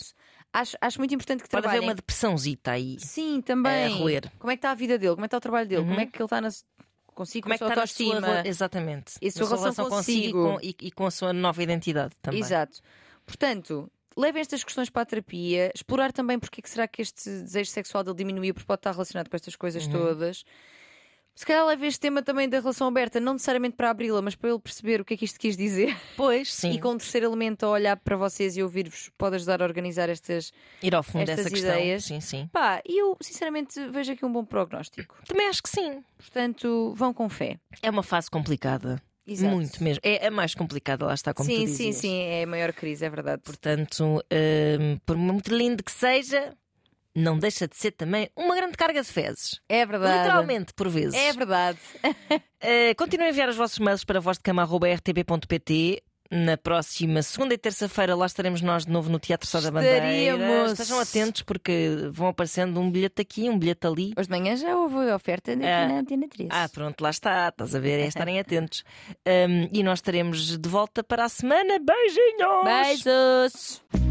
acho, acho muito importante que Pode haver trabalhem. uma depressãozita aí. Sim, também. a roer. Como é que está a vida dele? Como é que está o trabalho dele? Uhum. Como é que ele está na... consigo Como é com que a sua está na sua Exatamente. E a sua Na relação consigo. com- e, e com a sua nova identidade também. Exato. Portanto, levem estas questões para a terapia, explorar também porque é que será que este desejo sexual dele diminuiu, porque pode estar relacionado com estas coisas Uhum. todas. Se calhar leve este tema também da relação aberta, não necessariamente para abri-la, mas para ele perceber o que é que isto quis dizer. Pois, sim. E com um terceiro elemento a olhar para vocês e ouvir-vos, pode ajudar a organizar estas. Ir ao fundo dessa questão. ideias. Sim, sim. Pá, e eu sinceramente vejo aqui um bom prognóstico. Também acho que sim. Portanto, vão com fé. É uma fase complicada. Exato. Muito mesmo. É a mais complicada, lá está, como tu sim, sim, sim, é a maior crise, é verdade. Portanto, hum, por muito lindo que seja, não deixa de ser também uma grande carga de fezes. É verdade. Literalmente, por vezes. É verdade. Uh, continuem a enviar os vossos mails para vozdecama.rtb.pt. Na próxima segunda e terça-feira lá estaremos nós de novo no Teatro Sá da Bandeira. Estejam atentos porque vão aparecendo um bilhete aqui, um bilhete ali. Hoje de manhã já houve oferta aqui Ah. na Antena 3. Ah, pronto, lá está, estás a ver, é estarem atentos. Um, e nós estaremos de volta para a semana. Beijinhos! Beijos!